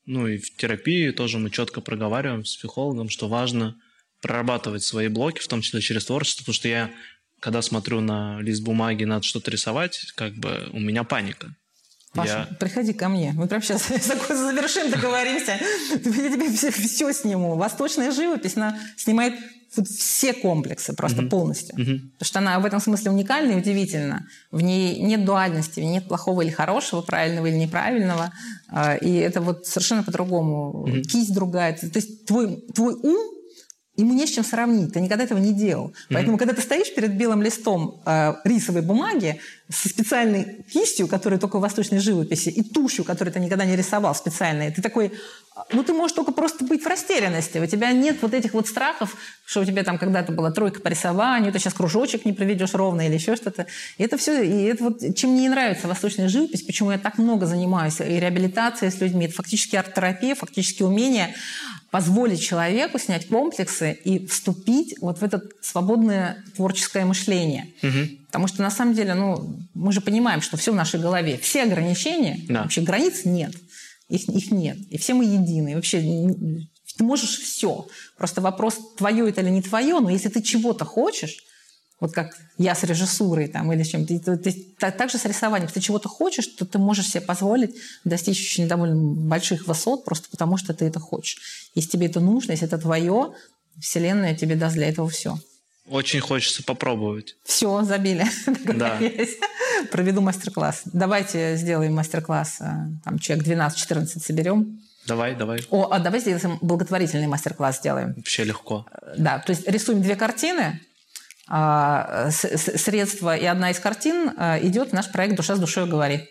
ну и в терапии тоже мы четко проговариваем с психологом, что важно прорабатывать свои блоки, в том числе через творчество, потому что я, когда смотрю на лист бумаги, надо что-то рисовать, как бы у меня паника. Паша, я... приходи ко мне. Мы прямо сейчас завершим, договоримся. Я тебе все, все сниму. Восточная живопись, она снимает все комплексы просто угу. полностью. Угу. Потому что она в этом смысле уникальна и удивительна. В ней нет дуальности, в ней нет плохого или хорошего, правильного или неправильного. А, и это вот совершенно по-другому. Угу. Кисть другая. То есть твой, твой ум ему не с чем сравнить, ты никогда этого не делал. Поэтому, mm-hmm. когда ты стоишь перед белым листом э, рисовой бумаги со специальной кистью, которая только в восточной живописи, и тушью, которую ты никогда не рисовал специальной, ты такой, ну, ты можешь только просто быть в растерянности. У тебя нет вот этих вот страхов, что у тебя там когда-то была тройка по рисованию, ты сейчас кружочек не проведешь ровно или еще что-то. И это все, и это вот, чем мне нравится восточная живопись, почему я так много занимаюсь и реабилитацией с людьми, это фактически арт-терапия, фактически умение позволить человеку снять комплексы и вступить вот в это свободное творческое мышление. Угу. Потому что на самом деле, ну, мы же понимаем, что все в нашей голове, все ограничения, да. вообще границ нет, их, их нет, и все мы едины. И вообще ты можешь все. Просто вопрос, твое это или не твое, но если ты чего-то хочешь, вот как я с режиссурой там, или с чем-то. Ты, ты, так, так же с рисованием. Если ты чего-то хочешь, то ты можешь себе позволить достичь очень довольно больших высот, просто потому что ты это хочешь. Если тебе это нужно, если это твое, Вселенная тебе даст для этого все. Очень хочется попробовать. Все, забили. Да. Проведу мастер-класс. Давайте сделаем мастер-класс. Э, там человек 12-14 соберем. Давай, давай. О, а давай сделаем благотворительный мастер-класс сделаем. Вообще легко. Да, то есть рисуем две картины, средства и одна из картин а, идет в наш проект «Душа с душой говорит».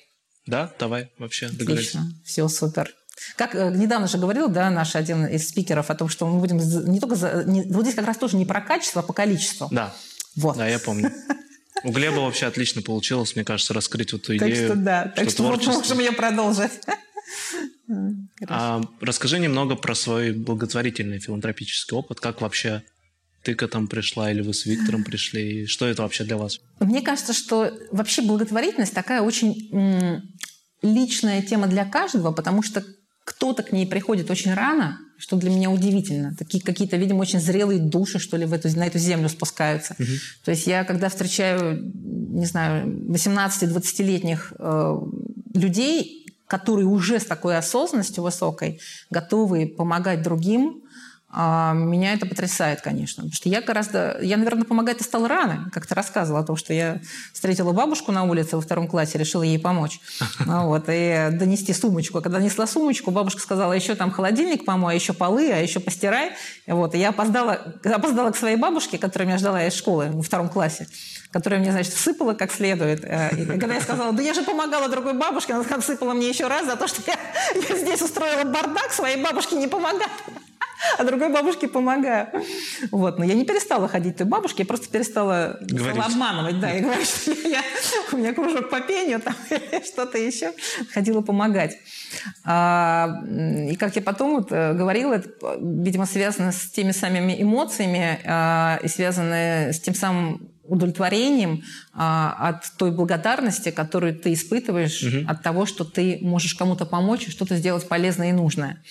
Да, давай, вообще договорились. Отлично, все супер. Как э, недавно же говорил, да, наш один из спикеров о том, что мы будем не только за... Не, вот здесь как раз тоже не про качество, а по количеству. Да, вот. да, я помню. У Глеба вообще отлично получилось, мне кажется, раскрыть вот эту идею. Так что да, так что, что мы можем ее продолжить. А, расскажи немного про свой благотворительный филантропический опыт, как вообще ты к этому пришла или вы с Виктором пришли? Что это вообще для вас? Мне кажется, что вообще благотворительность такая очень личная тема для каждого, потому что кто-то к ней приходит очень рано, что для меня удивительно. Такие какие-то, видимо, очень зрелые души, что ли, в эту, на эту землю спускаются. Угу. То есть я, когда встречаю, не знаю, 18-20-летних э, людей, которые уже с такой осознанностью высокой готовы помогать другим, меня это потрясает, конечно. Потому что я гораздо... Я, наверное, помогать и стала рано. Как то рассказывала о том, что я встретила бабушку на улице во втором классе, решила ей помочь. Ну вот, и донести сумочку. А когда несла сумочку, бабушка сказала, еще там холодильник помой, а еще полы, а еще постирай. Вот, и я опоздала, опоздала к своей бабушке, которая меня ждала из школы во втором классе которая мне, значит, всыпала как следует. Э, и когда я сказала, да я же помогала другой бабушке, она всыпала мне еще раз за то, что я, я здесь устроила бардак, своей бабушке не помогать а другой бабушке помогаю. Вот. Но я не перестала ходить той бабушке, я просто перестала, стала обманывать. Да, и говорю, что я, у меня кружок по пению там, или что-то еще. Ходила помогать. А, и как я потом вот э, говорила, это, видимо, связано с теми самыми эмоциями а, и связано с тем самым удовлетворением а, от той благодарности, которую ты испытываешь угу. от того, что ты можешь кому-то помочь и что-то сделать полезное и нужное.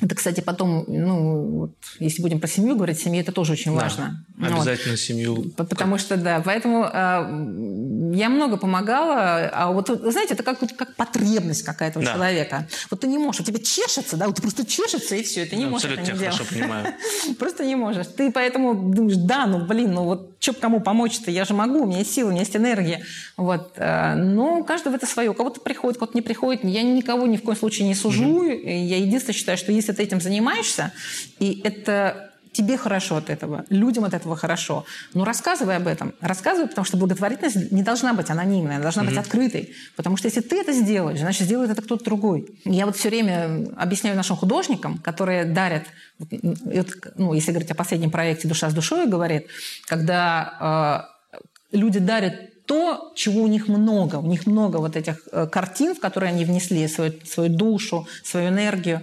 Это, кстати, потом, ну, вот, если будем про семью говорить, семья это тоже очень да, важно. Обязательно вот. семью. Потому что, да, поэтому э, я много помогала, а вот, знаете, это как, как потребность какая-то у да. человека. Вот ты не можешь, у тебя чешется, да, вот ты просто чешется, и все, ты не можешь Абсолютно это не хорошо понимаю. Просто не можешь. Ты поэтому думаешь, да, ну, блин, ну вот что кому помочь-то, я же могу, у меня есть силы, у меня есть энергия. Вот. Э, но у каждого это свое. У кого-то приходит, у кого-то не приходит. Я никого ни в коем случае не сужу. Я единственное считаю, что если ты этим занимаешься, и это тебе хорошо от этого, людям от этого хорошо. Но рассказывай об этом. Рассказывай, потому что благотворительность не должна быть анонимной, она должна mm-hmm. быть открытой. Потому что если ты это сделаешь, значит, сделает это кто-то другой. Я вот все время объясняю нашим художникам, которые дарят, ну, если говорить о последнем проекте «Душа с душой» говорит, когда э, люди дарят то, чего у них много. У них много вот этих э, картин, в которые они внесли свою, свою душу, свою энергию.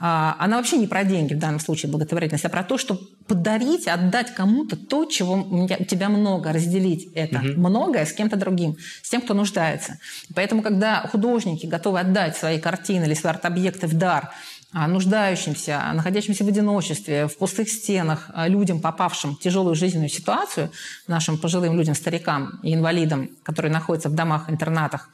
А, она вообще не про деньги в данном случае, благотворительность, а про то, что подарить, отдать кому-то то, чего у тебя много, разделить это угу. многое с кем-то другим, с тем, кто нуждается. Поэтому, когда художники готовы отдать свои картины или свои арт-объекты в дар а, нуждающимся, находящимся в одиночестве, в пустых стенах, а, людям, попавшим в тяжелую жизненную ситуацию, нашим пожилым людям, старикам и инвалидам, которые находятся в домах-интернатах,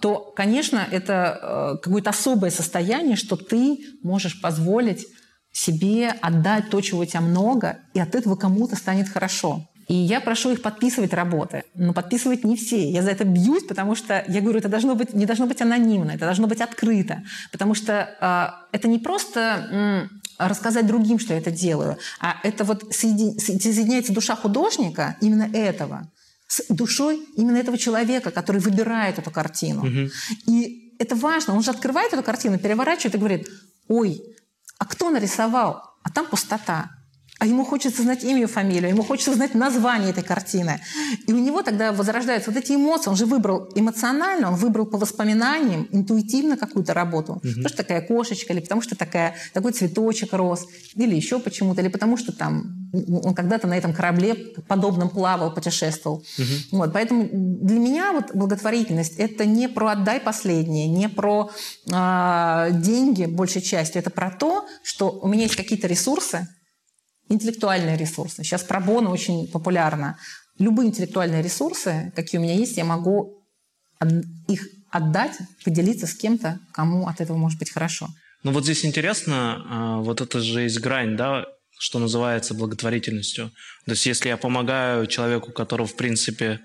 то, конечно, это э, какое-то особое состояние, что ты можешь позволить себе отдать то, чего у тебя много, и от этого кому-то станет хорошо. И я прошу их подписывать работы. Но подписывать не все. Я за это бьюсь, потому что я говорю, это должно быть, не должно быть анонимно, это должно быть открыто. Потому что э, это не просто э, рассказать другим, что я это делаю, а это вот соедин... соединяется душа художника именно этого с душой именно этого человека, который выбирает эту картину. Угу. И это важно. Он же открывает эту картину, переворачивает и говорит, ой, а кто нарисовал? А там пустота а ему хочется знать имя и фамилию, ему хочется знать название этой картины. И у него тогда возрождаются вот эти эмоции. Он же выбрал эмоционально, он выбрал по воспоминаниям, интуитивно какую-то работу. Угу. Потому что такая кошечка, или потому что такая, такой цветочек рос, или еще почему-то, или потому что там он когда-то на этом корабле подобном плавал, путешествовал. Угу. Вот, поэтому для меня вот благотворительность – это не про «отдай последнее», не про э, деньги большей частью, это про то, что у меня есть какие-то ресурсы, интеллектуальные ресурсы. Сейчас пробоно очень популярно. Любые интеллектуальные ресурсы, какие у меня есть, я могу их отдать, поделиться с кем-то, кому от этого может быть хорошо. Ну вот здесь интересно, а, вот это же есть грань, да, что называется благотворительностью. То есть если я помогаю человеку, которого, в принципе,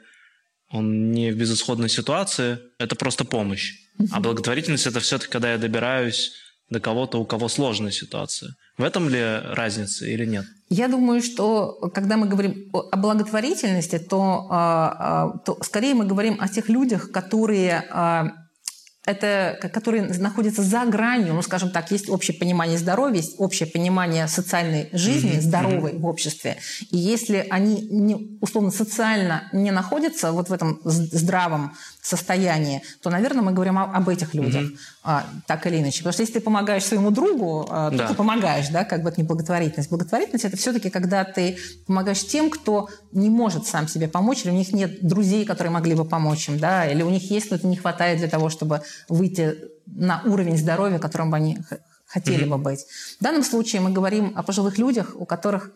он не в безысходной ситуации, это просто помощь. А благотворительность – это все-таки, когда я добираюсь до кого-то, у кого сложная ситуация. В этом ли разница или нет? Я думаю, что когда мы говорим о благотворительности, то, а, а, то скорее мы говорим о тех людях, которые а, это, которые находятся за гранью, ну, скажем так, есть общее понимание здоровья, есть общее понимание социальной жизни, mm-hmm. здоровой mm-hmm. в обществе. И если они, не, условно, социально не находятся вот в этом здравом состоянии, то, наверное, мы говорим о, об этих людях, mm-hmm. а, так или иначе. Потому что если ты помогаешь своему другу, а, то да. ты помогаешь, да, как бы это не благотворительность. Благотворительность – это все-таки когда ты помогаешь тем, кто не может сам себе помочь, или у них нет друзей, которые могли бы помочь им, да, или у них есть, но это не хватает для того, чтобы выйти на уровень здоровья, которым бы они хотели mm-hmm. бы быть. В данном случае мы говорим о пожилых людях, у которых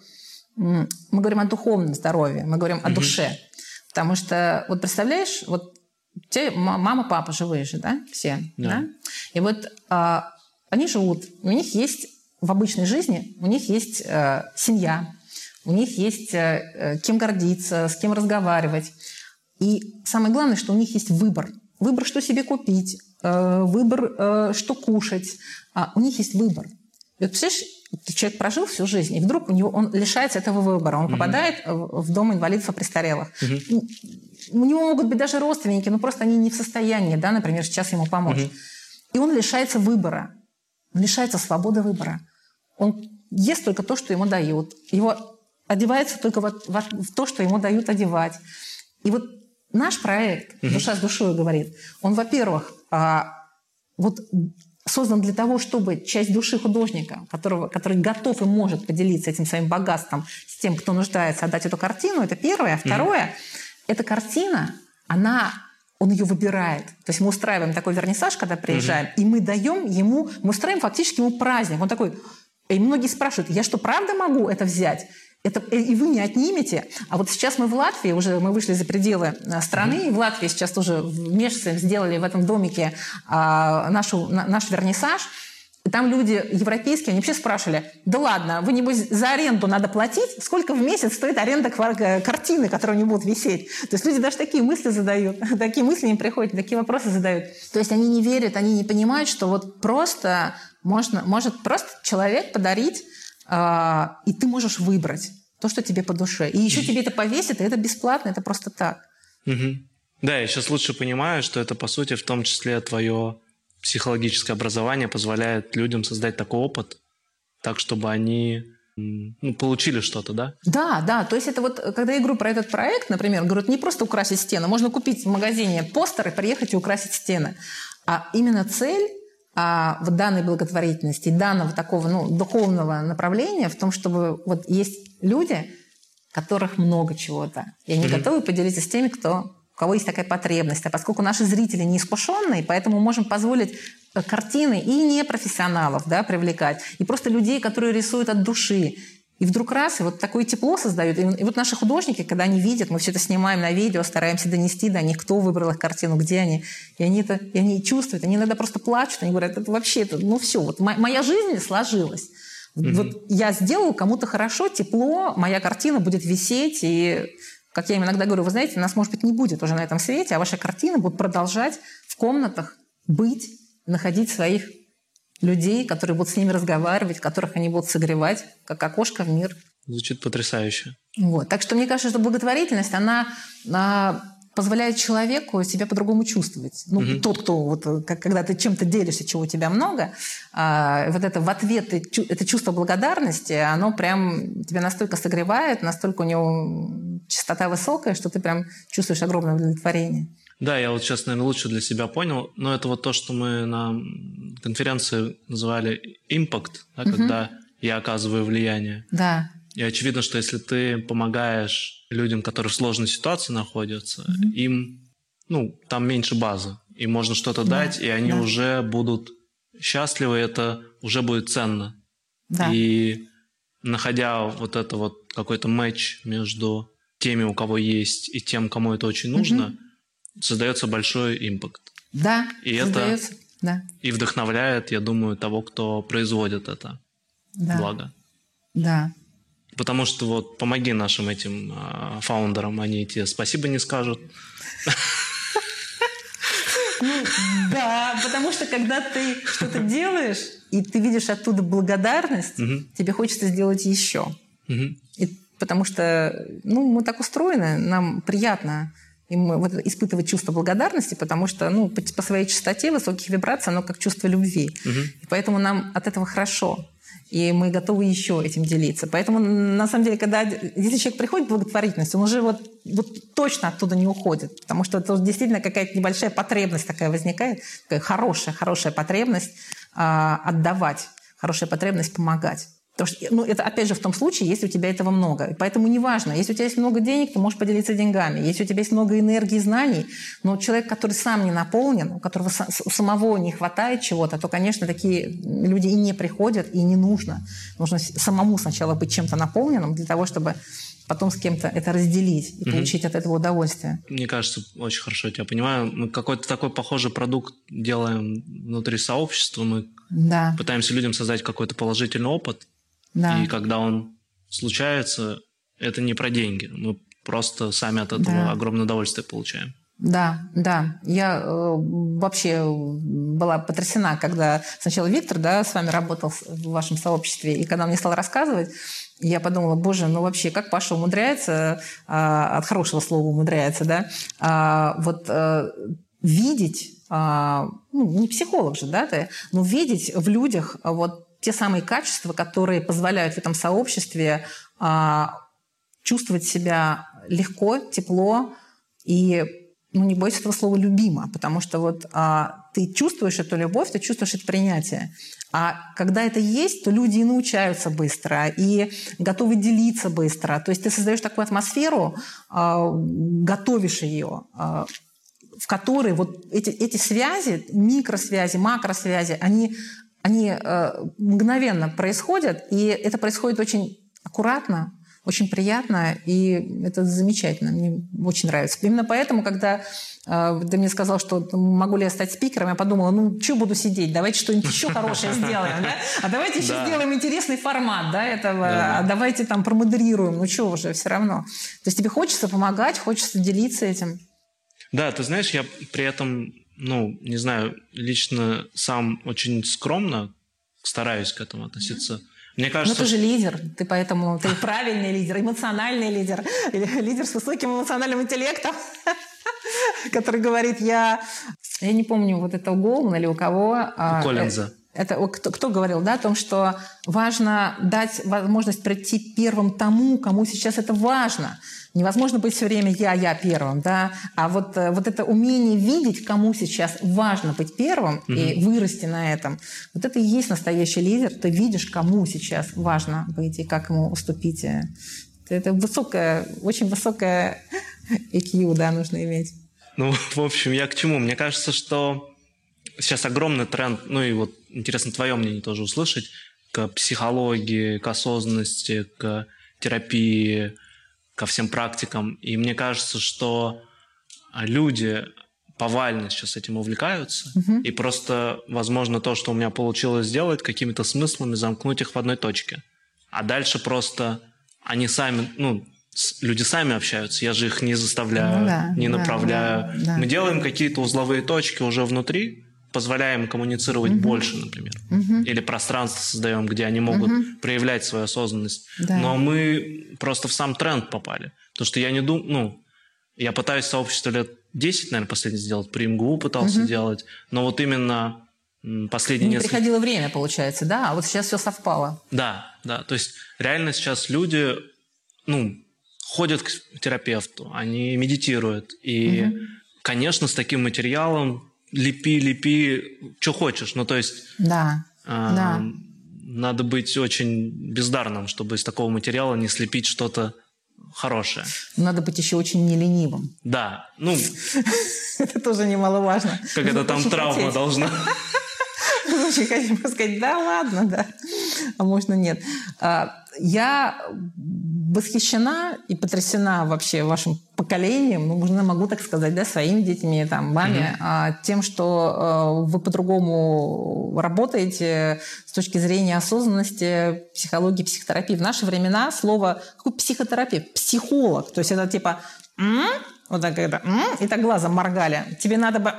мы говорим о духовном здоровье, мы говорим mm-hmm. о душе. Потому что, вот представляешь, вот те мама, папа живые же, да, все, да. да? И вот а, они живут, у них есть в обычной жизни, у них есть э, семья, у них есть э, э, кем гордиться, с кем разговаривать. И самое главное, что у них есть выбор. Выбор, что себе купить, э, выбор, э, что кушать. А у них есть выбор. И вот, представляешь, человек прожил всю жизнь, и вдруг у него, он лишается этого выбора. Он mm-hmm. попадает в дом инвалидов и престарелых. Mm-hmm у него могут быть даже родственники, но просто они не в состоянии, да, например, сейчас ему помочь. Угу. И он лишается выбора, он лишается свободы выбора. Он ест только то, что ему дают. Его одевается только в, в, то, что ему дают одевать. И вот наш проект «Душа с душой» говорит, он, во-первых, а, вот создан для того, чтобы часть души художника, которого, который готов и может поделиться этим своим богатством с тем, кто нуждается, отдать эту картину, это первое. А второе, mm эта картина, она он ее выбирает. То есть мы устраиваем такой вернисаж, когда приезжаем, угу. и мы даем ему, мы устраиваем фактически ему праздник. Он такой, и многие спрашивают, я что, правда могу это взять? Это, и вы не отнимете. А вот сейчас мы в Латвии, уже мы вышли за пределы э, страны, mm-hmm. и в Латвии сейчас тоже вместе сделали в этом домике а, нашу, на, наш вернисаж. Там люди европейские, они вообще спрашивали, да ладно, вы, небось, за аренду надо платить? Сколько в месяц стоит аренда э, картины, которые не будут висеть? То есть люди даже такие мысли задают, такие мысли им приходят, такие вопросы задают. То есть они не верят, они не понимают, что вот просто можно, может просто человек подарить, э, и ты можешь выбрать то, что тебе по душе. И еще тебе это повесит, и это бесплатно, это просто так. Да, я сейчас лучше понимаю, что это, по сути, в том числе твое психологическое образование позволяет людям создать такой опыт, так, чтобы они ну, получили что-то, да? Да, да. То есть это вот, когда я говорю про этот проект, например, говорю, это не просто украсить стены. Можно купить в магазине постеры, приехать и украсить стены. А именно цель а, в данной благотворительности, данного такого ну, духовного направления в том, чтобы вот есть люди, которых много чего-то, и они mm-hmm. готовы поделиться с теми, кто кого есть такая потребность. А поскольку наши зрители не искушенные, поэтому можем позволить э, картины и непрофессионалов да, привлекать, и просто людей, которые рисуют от души, И вдруг раз, и вот такое тепло создают. И, и вот наши художники, когда они видят, мы все это снимаем на видео, стараемся донести до них, кто выбрал их картину, где они. И они это и они чувствуют. Они иногда просто плачут. Они говорят, это вообще, это, ну все, вот моя жизнь сложилась. Mm-hmm. Вот я сделал кому-то хорошо, тепло, моя картина будет висеть. И, как я им иногда говорю, вы знаете, нас, может быть, не будет уже на этом свете, а ваши картины будут продолжать в комнатах быть, находить своих людей, которые будут с ними разговаривать, которых они будут согревать, как окошко в мир. Звучит потрясающе. Вот. Так что мне кажется, что благотворительность, она, она позволяет человеку себя по-другому чувствовать. Ну, угу. тот, кто вот, как, когда ты чем-то делишься, чего у тебя много, а, вот это в ответ, это чувство благодарности, оно прям тебя настолько согревает, настолько у него частота высокая, что ты прям чувствуешь огромное удовлетворение. Да, я вот сейчас, наверное, лучше для себя понял, но это вот то, что мы на конференции называли импакт, да, угу. когда я оказываю влияние. Да. И очевидно, что если ты помогаешь людям, которые в сложной ситуации находятся, угу. им, ну, там меньше базы, и можно что-то да. дать, и они да. уже будут счастливы, это уже будет ценно. Да. И находя вот это вот какой-то матч между теми, у кого есть, и тем, кому это очень нужно, угу создается большой импакт. Да, и создается, это да. и вдохновляет, я думаю, того, кто производит это да. благо. Да. Потому что вот помоги нашим этим э, фаундерам, они тебе спасибо не скажут. Ну, да, потому что когда ты что-то делаешь, и ты видишь оттуда благодарность, тебе хочется сделать еще. И потому что ну, мы так устроены, нам приятно и мы вот испытывать чувство благодарности, потому что ну, по, по своей частоте высоких вибраций оно как чувство любви. Угу. И поэтому нам от этого хорошо. И мы готовы еще этим делиться. Поэтому, на самом деле, когда если человек приходит в благотворительность, он уже вот, вот точно оттуда не уходит. Потому что это действительно какая-то небольшая потребность такая возникает, такая хорошая, хорошая потребность а, отдавать, хорошая потребность помогать. Потому что, ну, это опять же в том случае, если у тебя этого много. И поэтому неважно, если у тебя есть много денег, ты можешь поделиться деньгами. Если у тебя есть много энергии и знаний, но человек, который сам не наполнен, у которого у самого не хватает чего-то, то, конечно, такие люди и не приходят, и не нужно. Нужно самому сначала быть чем-то наполненным для того, чтобы потом с кем-то это разделить и угу. получить от этого удовольствие. Мне кажется, очень хорошо тебя понимаю. Мы какой-то такой похожий продукт делаем внутри сообщества. Мы да. пытаемся людям создать какой-то положительный опыт, да. И когда он случается, это не про деньги. Мы просто сами от этого да. огромное удовольствие получаем. Да, да. Я э, вообще была потрясена, когда сначала Виктор да, с вами работал в вашем сообществе, и когда он мне стал рассказывать, я подумала, боже, ну вообще, как Паша умудряется, э, от хорошего слова умудряется, да, э, вот э, видеть, э, ну, не психолог же, да, ты, но видеть в людях вот те самые качества, которые позволяют в этом сообществе а, чувствовать себя легко, тепло и ну, не бойся этого слова «любимо», потому что вот а, ты чувствуешь эту любовь, ты чувствуешь это принятие. А когда это есть, то люди и научаются быстро, и готовы делиться быстро. То есть ты создаешь такую атмосферу, а, готовишь ее, а, в которой вот эти, эти связи, микросвязи, макросвязи, они они э, мгновенно происходят, и это происходит очень аккуратно, очень приятно, и это замечательно, мне очень нравится. Именно поэтому, когда э, ты мне сказал, что могу ли я стать спикером, я подумала, ну, что буду сидеть, давайте что-нибудь еще хорошее сделаем, да? А давайте еще сделаем интересный формат, да, этого, а давайте там промодерируем, ну, что уже, все равно. То есть тебе хочется помогать, хочется делиться этим. Да, ты знаешь, я при этом ну, не знаю, лично сам очень скромно стараюсь к этому относиться. Мне кажется, ну, ты же лидер, ты поэтому ты правильный лидер, эмоциональный лидер, лидер с высоким эмоциональным интеллектом, который говорит, я, я не помню, вот это у Голмана или у кого. А, Коллинза. Это кто, кто говорил, да, о том, что важно дать возможность прийти первым тому, кому сейчас это важно. Невозможно быть все время я, я первым, да, а вот, э, вот это умение видеть, кому сейчас важно быть первым угу. и вырасти на этом, вот это и есть настоящий лидер. Ты видишь, кому сейчас важно быть и как ему уступить. Это высокая, очень высокая EQ, да, нужно иметь. Ну, в общем, я к чему? Мне кажется, что сейчас огромный тренд, ну и вот интересно твое мнение тоже услышать, к психологии, к осознанности, к терапии, ко всем практикам. И мне кажется, что люди повально сейчас этим увлекаются, угу. и просто, возможно, то, что у меня получилось сделать, какими-то смыслами замкнуть их в одной точке. А дальше просто они сами, ну, люди сами общаются, я же их не заставляю, ну, да, не направляю. Да, да. Мы делаем какие-то узловые точки уже внутри, позволяем коммуницировать угу. больше, например. Угу. Или пространство создаем, где они могут угу. проявлять свою осознанность. Да. Но мы просто в сам тренд попали. Потому что я не думаю, ну, я пытаюсь сообщество лет 10, наверное, последний сделать, при МГУ пытался угу. делать, но вот именно последние не несколько... приходило время, получается, да? А вот сейчас все совпало. Да, да. То есть реально сейчас люди, ну, ходят к терапевту, они медитируют. И, угу. конечно, с таким материалом лепи, лепи, что хочешь. Ну, то есть... Да, э, да. Надо быть очень бездарным, чтобы из такого материала не слепить что-то хорошее. Надо быть еще очень неленивым. Да, ну... Это тоже немаловажно. Как это там травма должна очень хотим сказать, да ладно, да, а можно нет. А, я восхищена и потрясена вообще вашим поколением, ну, можно могу так сказать, да, своими детьми, там, вами, mm-hmm. тем, что э, вы по-другому работаете с точки зрения осознанности, психологии, психотерапии. В наши времена слово какой психотерапия? Психолог. То есть это типа? Вот так когда и так глазом моргали. Тебе надо бы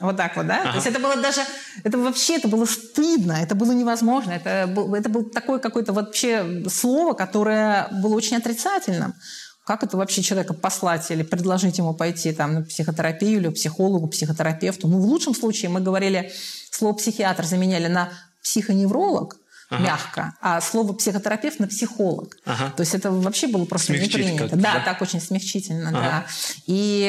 вот так вот, да? Ага. То есть это было даже, это вообще, это было стыдно, это было невозможно. Это, был, это было такое какое-то вообще слово, которое было очень отрицательным. Как это вообще человека послать или предложить ему пойти там, на психотерапию или психологу, психотерапевту? Ну, в лучшем случае мы говорили, слово психиатр заменяли на психоневролог – ага. мягко, а слово психотерапевт на психолог. Ага. То есть это вообще было просто не принято. Да, да, так очень смягчительно, ага. да. И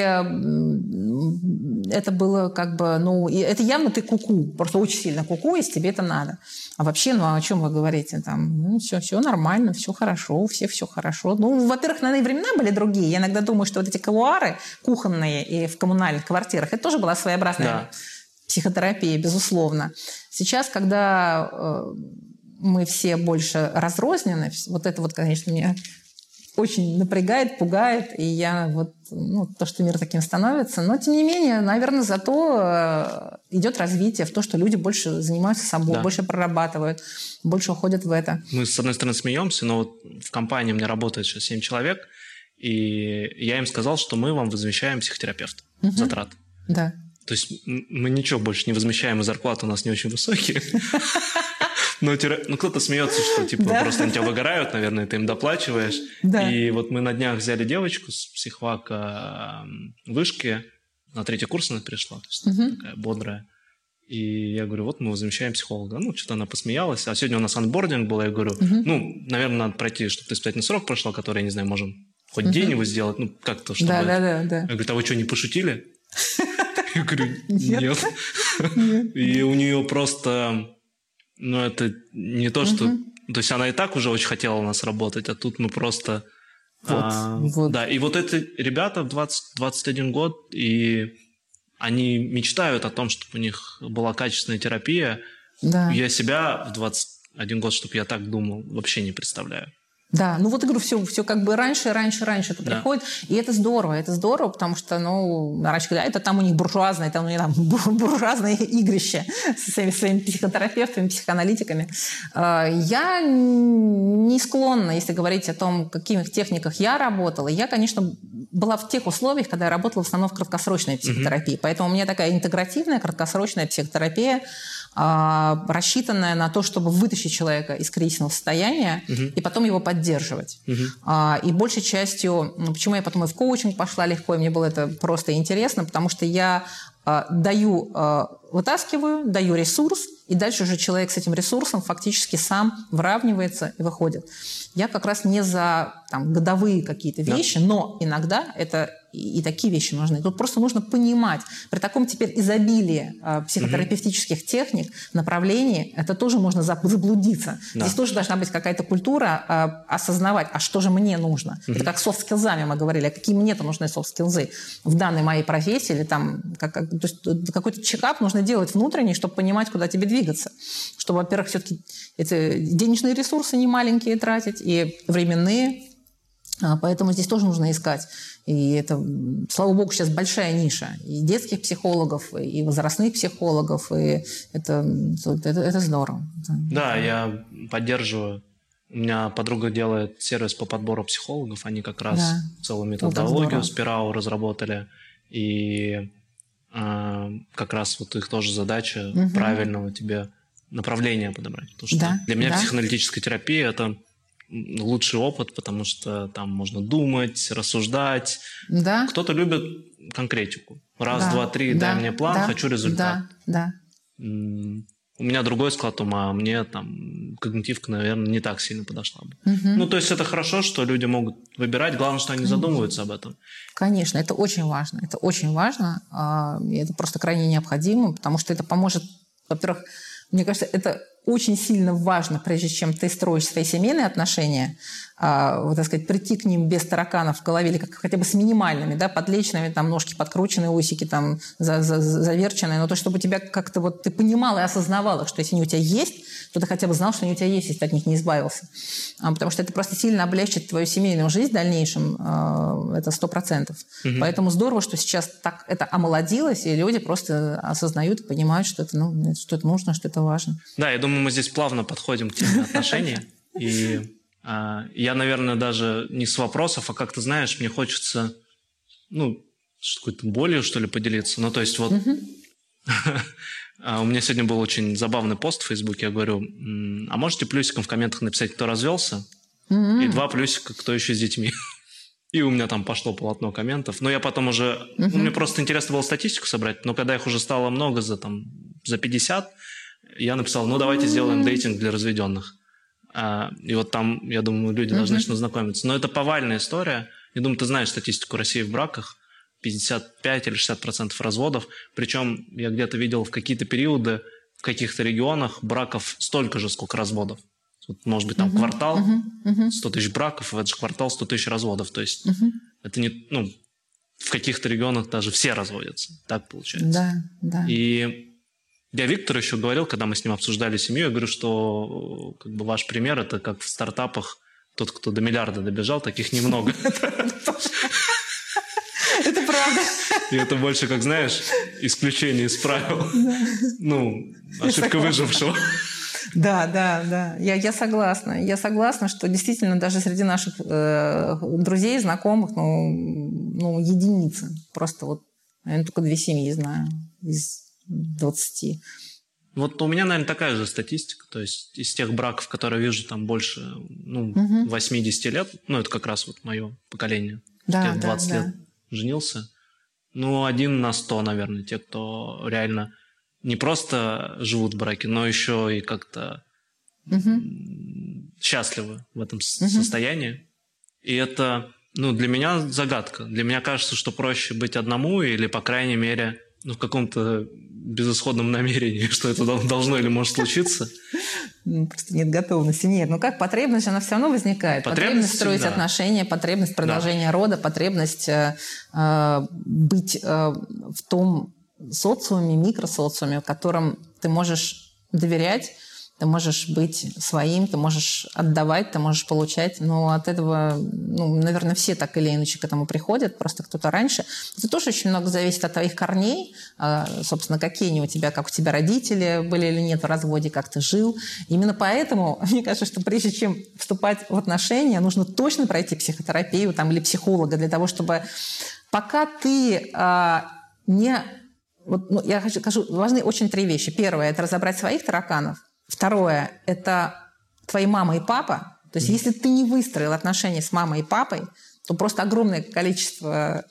это было как бы, ну, и это явно ты куку, просто очень сильно куку, если тебе это надо. А вообще, ну, о чем вы говорите? Там, ну, все, все нормально, все хорошо, все все хорошо. Ну, во-первых, наверное, времена были другие. Я иногда думаю, что вот эти кулуары кухонные и в коммунальных квартирах, это тоже была своеобразная да. психотерапия, безусловно. Сейчас, когда э, мы все больше разрознены. Вот это вот, конечно, меня очень напрягает, пугает, и я вот, ну, то, что мир таким становится. Но, тем не менее, наверное, зато э, идет развитие в то, что люди больше занимаются собой, да. больше прорабатывают, больше уходят в это. Мы, с одной стороны, смеемся, но вот в компании у меня работает сейчас 7 человек, и я им сказал, что мы вам возмещаем психотерапевта угу. затрат. Да. То есть мы ничего больше не возмещаем, и зарплаты у нас не очень высокие. Ну, ну кто-то смеется, что типа да. просто они тебя выгорают, наверное, ты им доплачиваешь. Да. И вот мы на днях взяли девочку с психвака вышки, на третий курс она пришла, то есть угу. такая бодрая. И я говорю, вот мы возмещаем психолога. Ну, что-то она посмеялась. А сегодня у нас анбординг был, я говорю, угу. ну, наверное, надо пройти, чтобы ты испытательный срок прошел, который, я не знаю, можем хоть угу. день его сделать, ну, как-то, чтобы... Да, да, да, да. Я говорю, а вы что, не пошутили? Я говорю, нет. И у нее просто ну, это не то, что... Угу. То есть она и так уже очень хотела у нас работать, а тут мы просто... Вот, а, вот. Да, и вот эти ребята в 20, 21 год, и они мечтают о том, чтобы у них была качественная терапия. Да. Я себя в 21 год, чтобы я так думал, вообще не представляю. Да, ну вот говорю, все, все как бы раньше, раньше, раньше это да. приходит. И это здорово, это здорово, потому что, ну, раньше, когда это там у них буржуазное, там у них там буржуазное игрище со своими, своими психотерапевтами, психоаналитиками. А, я не склонна, если говорить о том, в каких техниках я работала. Я, конечно, была в тех условиях, когда я работала в основном в краткосрочной психотерапии. Угу. Поэтому у меня такая интегративная краткосрочная психотерапия, рассчитанная на то, чтобы вытащить человека из кризисного состояния угу. и потом его поддерживать. Угу. И большей частью, ну, почему я потом и в коучинг пошла легко, и мне было это просто интересно, потому что я а, даю, вытаскиваю, даю ресурс, и дальше уже человек с этим ресурсом фактически сам выравнивается и выходит. Я как раз не за там, годовые какие-то вещи, да. но иногда это и, и такие вещи нужны. Тут просто нужно понимать. При таком теперь изобилии э, психотерапевтических техник, направлений, это тоже можно заблудиться. Да. Здесь тоже должна быть какая-то культура э, осознавать, а что же мне нужно. Угу. Это как софт-скиллзами мы говорили, а какие мне-то нужны софт-скиллзы в данной моей профессии или там как, как то есть какой-то чекап нужно делать внутренний, чтобы понимать, куда тебе двигаться. Чтобы, во-первых, все-таки эти денежные ресурсы не маленькие тратить, и временные. А, поэтому здесь тоже нужно искать. И это, слава богу, сейчас большая ниша и детских психологов, и возрастных психологов, и это, это, это здорово. Да, я поддерживаю. У меня подруга делает сервис по подбору психологов, они как раз да. целую методологию Спирау разработали, и э, как раз вот их тоже задача угу. правильного тебе направления подобрать. Потому что да, для меня да. психоаналитическая терапия это лучший опыт, потому что там можно думать, рассуждать. Да. Кто-то любит конкретику. Раз, да. два, три, да. дай мне план, да. хочу результат. Да, да. У меня другой склад ума, а мне там когнитивка, наверное, не так сильно подошла бы. Угу. Ну, то есть это хорошо, что люди могут выбирать, главное, что они задумываются об этом. Конечно, это очень важно. Это очень важно, а, и это просто крайне необходимо, потому что это поможет, во-первых, мне кажется, это очень сильно важно, прежде чем ты строишь свои семейные отношения, вот, так сказать, прийти к ним без тараканов в голове или как, хотя бы с минимальными, да, подлечными, там ножки подкрученные, усики там за, за, заверченные, но то, чтобы тебя как-то вот ты понимала и осознавала, что если они у тебя есть, то ты хотя бы знал, что они у тебя есть, если ты от них не избавился. А, потому что это просто сильно облегчит твою семейную жизнь в дальнейшем, а, это сто процентов. Угу. Поэтому здорово, что сейчас так это омолодилось, и люди просто осознают и понимают, что это, ну, что это нужно, что это важно. Да, я думаю, мы здесь плавно подходим к теме отношений. И а, я, наверное, даже не с вопросов, а как-то, знаешь, мне хочется, ну, какой-то болью, что ли, поделиться. Ну, то есть вот... А, у меня сегодня был очень забавный пост в Фейсбуке. Я говорю, а можете плюсиком в комментах написать, кто развелся? И два плюсика, кто еще с детьми. И у меня там пошло полотно комментов. Но я потом уже... Uh-huh. Мне просто интересно было статистику собрать, но когда их уже стало много, за, там, за 50, я написал, ну давайте сделаем дейтинг для разведенных. А, и вот там, я думаю, люди должны начнут знакомиться. Но это повальная история. Я думаю, ты знаешь статистику России в браках. 55 или 60 процентов разводов. Причем я где-то видел в какие-то периоды в каких-то регионах браков столько же, сколько разводов. Вот, может быть, там uh-huh, квартал, uh-huh, 100 тысяч браков, в этот же квартал 100 тысяч разводов. То есть uh-huh. это не... Ну, в каких-то регионах даже все разводятся. Так получается. Да, да. И я Виктор еще говорил, когда мы с ним обсуждали семью, я говорю, что как бы ваш пример это как в стартапах тот, кто до миллиарда добежал, таких немного. Это правда. И это больше, как знаешь, исключение из правил. Ну, ошибка выжившего. Да, да, да. Я, я согласна. Я согласна, что действительно даже среди наших э, друзей, знакомых, ну, ну, единицы. Просто вот, наверное, только две семьи знаю из 20. Вот у меня, наверное, такая же статистика. То есть из тех браков, которые вижу, там больше ну, угу. 80 лет, ну, это как раз вот мое поколение. Да, я 20 да, лет женился. Ну, один на сто, наверное, те, кто реально не просто живут в браке, но еще и как-то угу. счастливы в этом угу. состоянии. И это, ну, для меня загадка. Для меня кажется, что проще быть одному или, по крайней мере, ну, в каком-то безысходном намерении, что это должно или может случиться. Ну, просто нет готовности. Нет, ну как потребность, она все равно возникает. Потребность, потребность строить всегда. отношения, потребность продолжения да. рода, потребность э, э, быть э, в том социуме, микросоциуме, в котором ты можешь доверять, ты можешь быть своим, ты можешь отдавать, ты можешь получать, но от этого, ну, наверное, все так или иначе к этому приходят, просто кто-то раньше. Это тоже очень много зависит от твоих корней, а, собственно, какие они у тебя, как у тебя родители были или нет в разводе, как ты жил. Именно поэтому, мне кажется, что прежде чем вступать в отношения, нужно точно пройти психотерапию там, или психолога для того, чтобы пока ты а, не... Вот, ну, я хочу, скажу, важны очень три вещи. Первое – это разобрать своих тараканов, Второе – это твои мама и папа. То есть если ты не выстроил отношения с мамой и папой, то просто огромное количество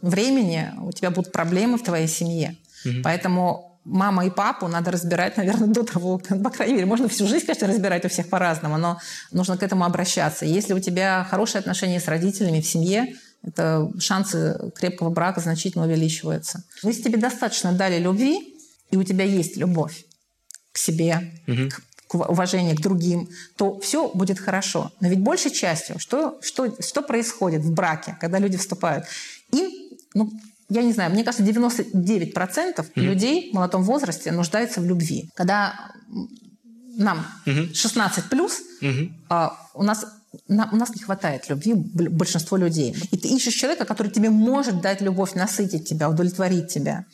времени у тебя будут проблемы в твоей семье. Угу. Поэтому мама и папу надо разбирать, наверное, до того, по крайней мере, можно всю жизнь, конечно, разбирать у всех по-разному, но нужно к этому обращаться. Если у тебя хорошие отношения с родителями в семье, это шансы крепкого брака значительно увеличиваются. Если тебе достаточно дали любви, и у тебя есть любовь, к себе, угу. к, к уважению к другим, то все будет хорошо. Но ведь большей частью, что, что, что происходит в браке, когда люди вступают? Им, ну, я не знаю, мне кажется, 99% mm-hmm. людей в молодом возрасте нуждаются в любви. Когда нам mm-hmm. 16 плюс, mm-hmm. а, у нас на, у нас не хватает любви большинство людей. И ты ищешь человека, который тебе может дать любовь, насытить тебя, удовлетворить тебя.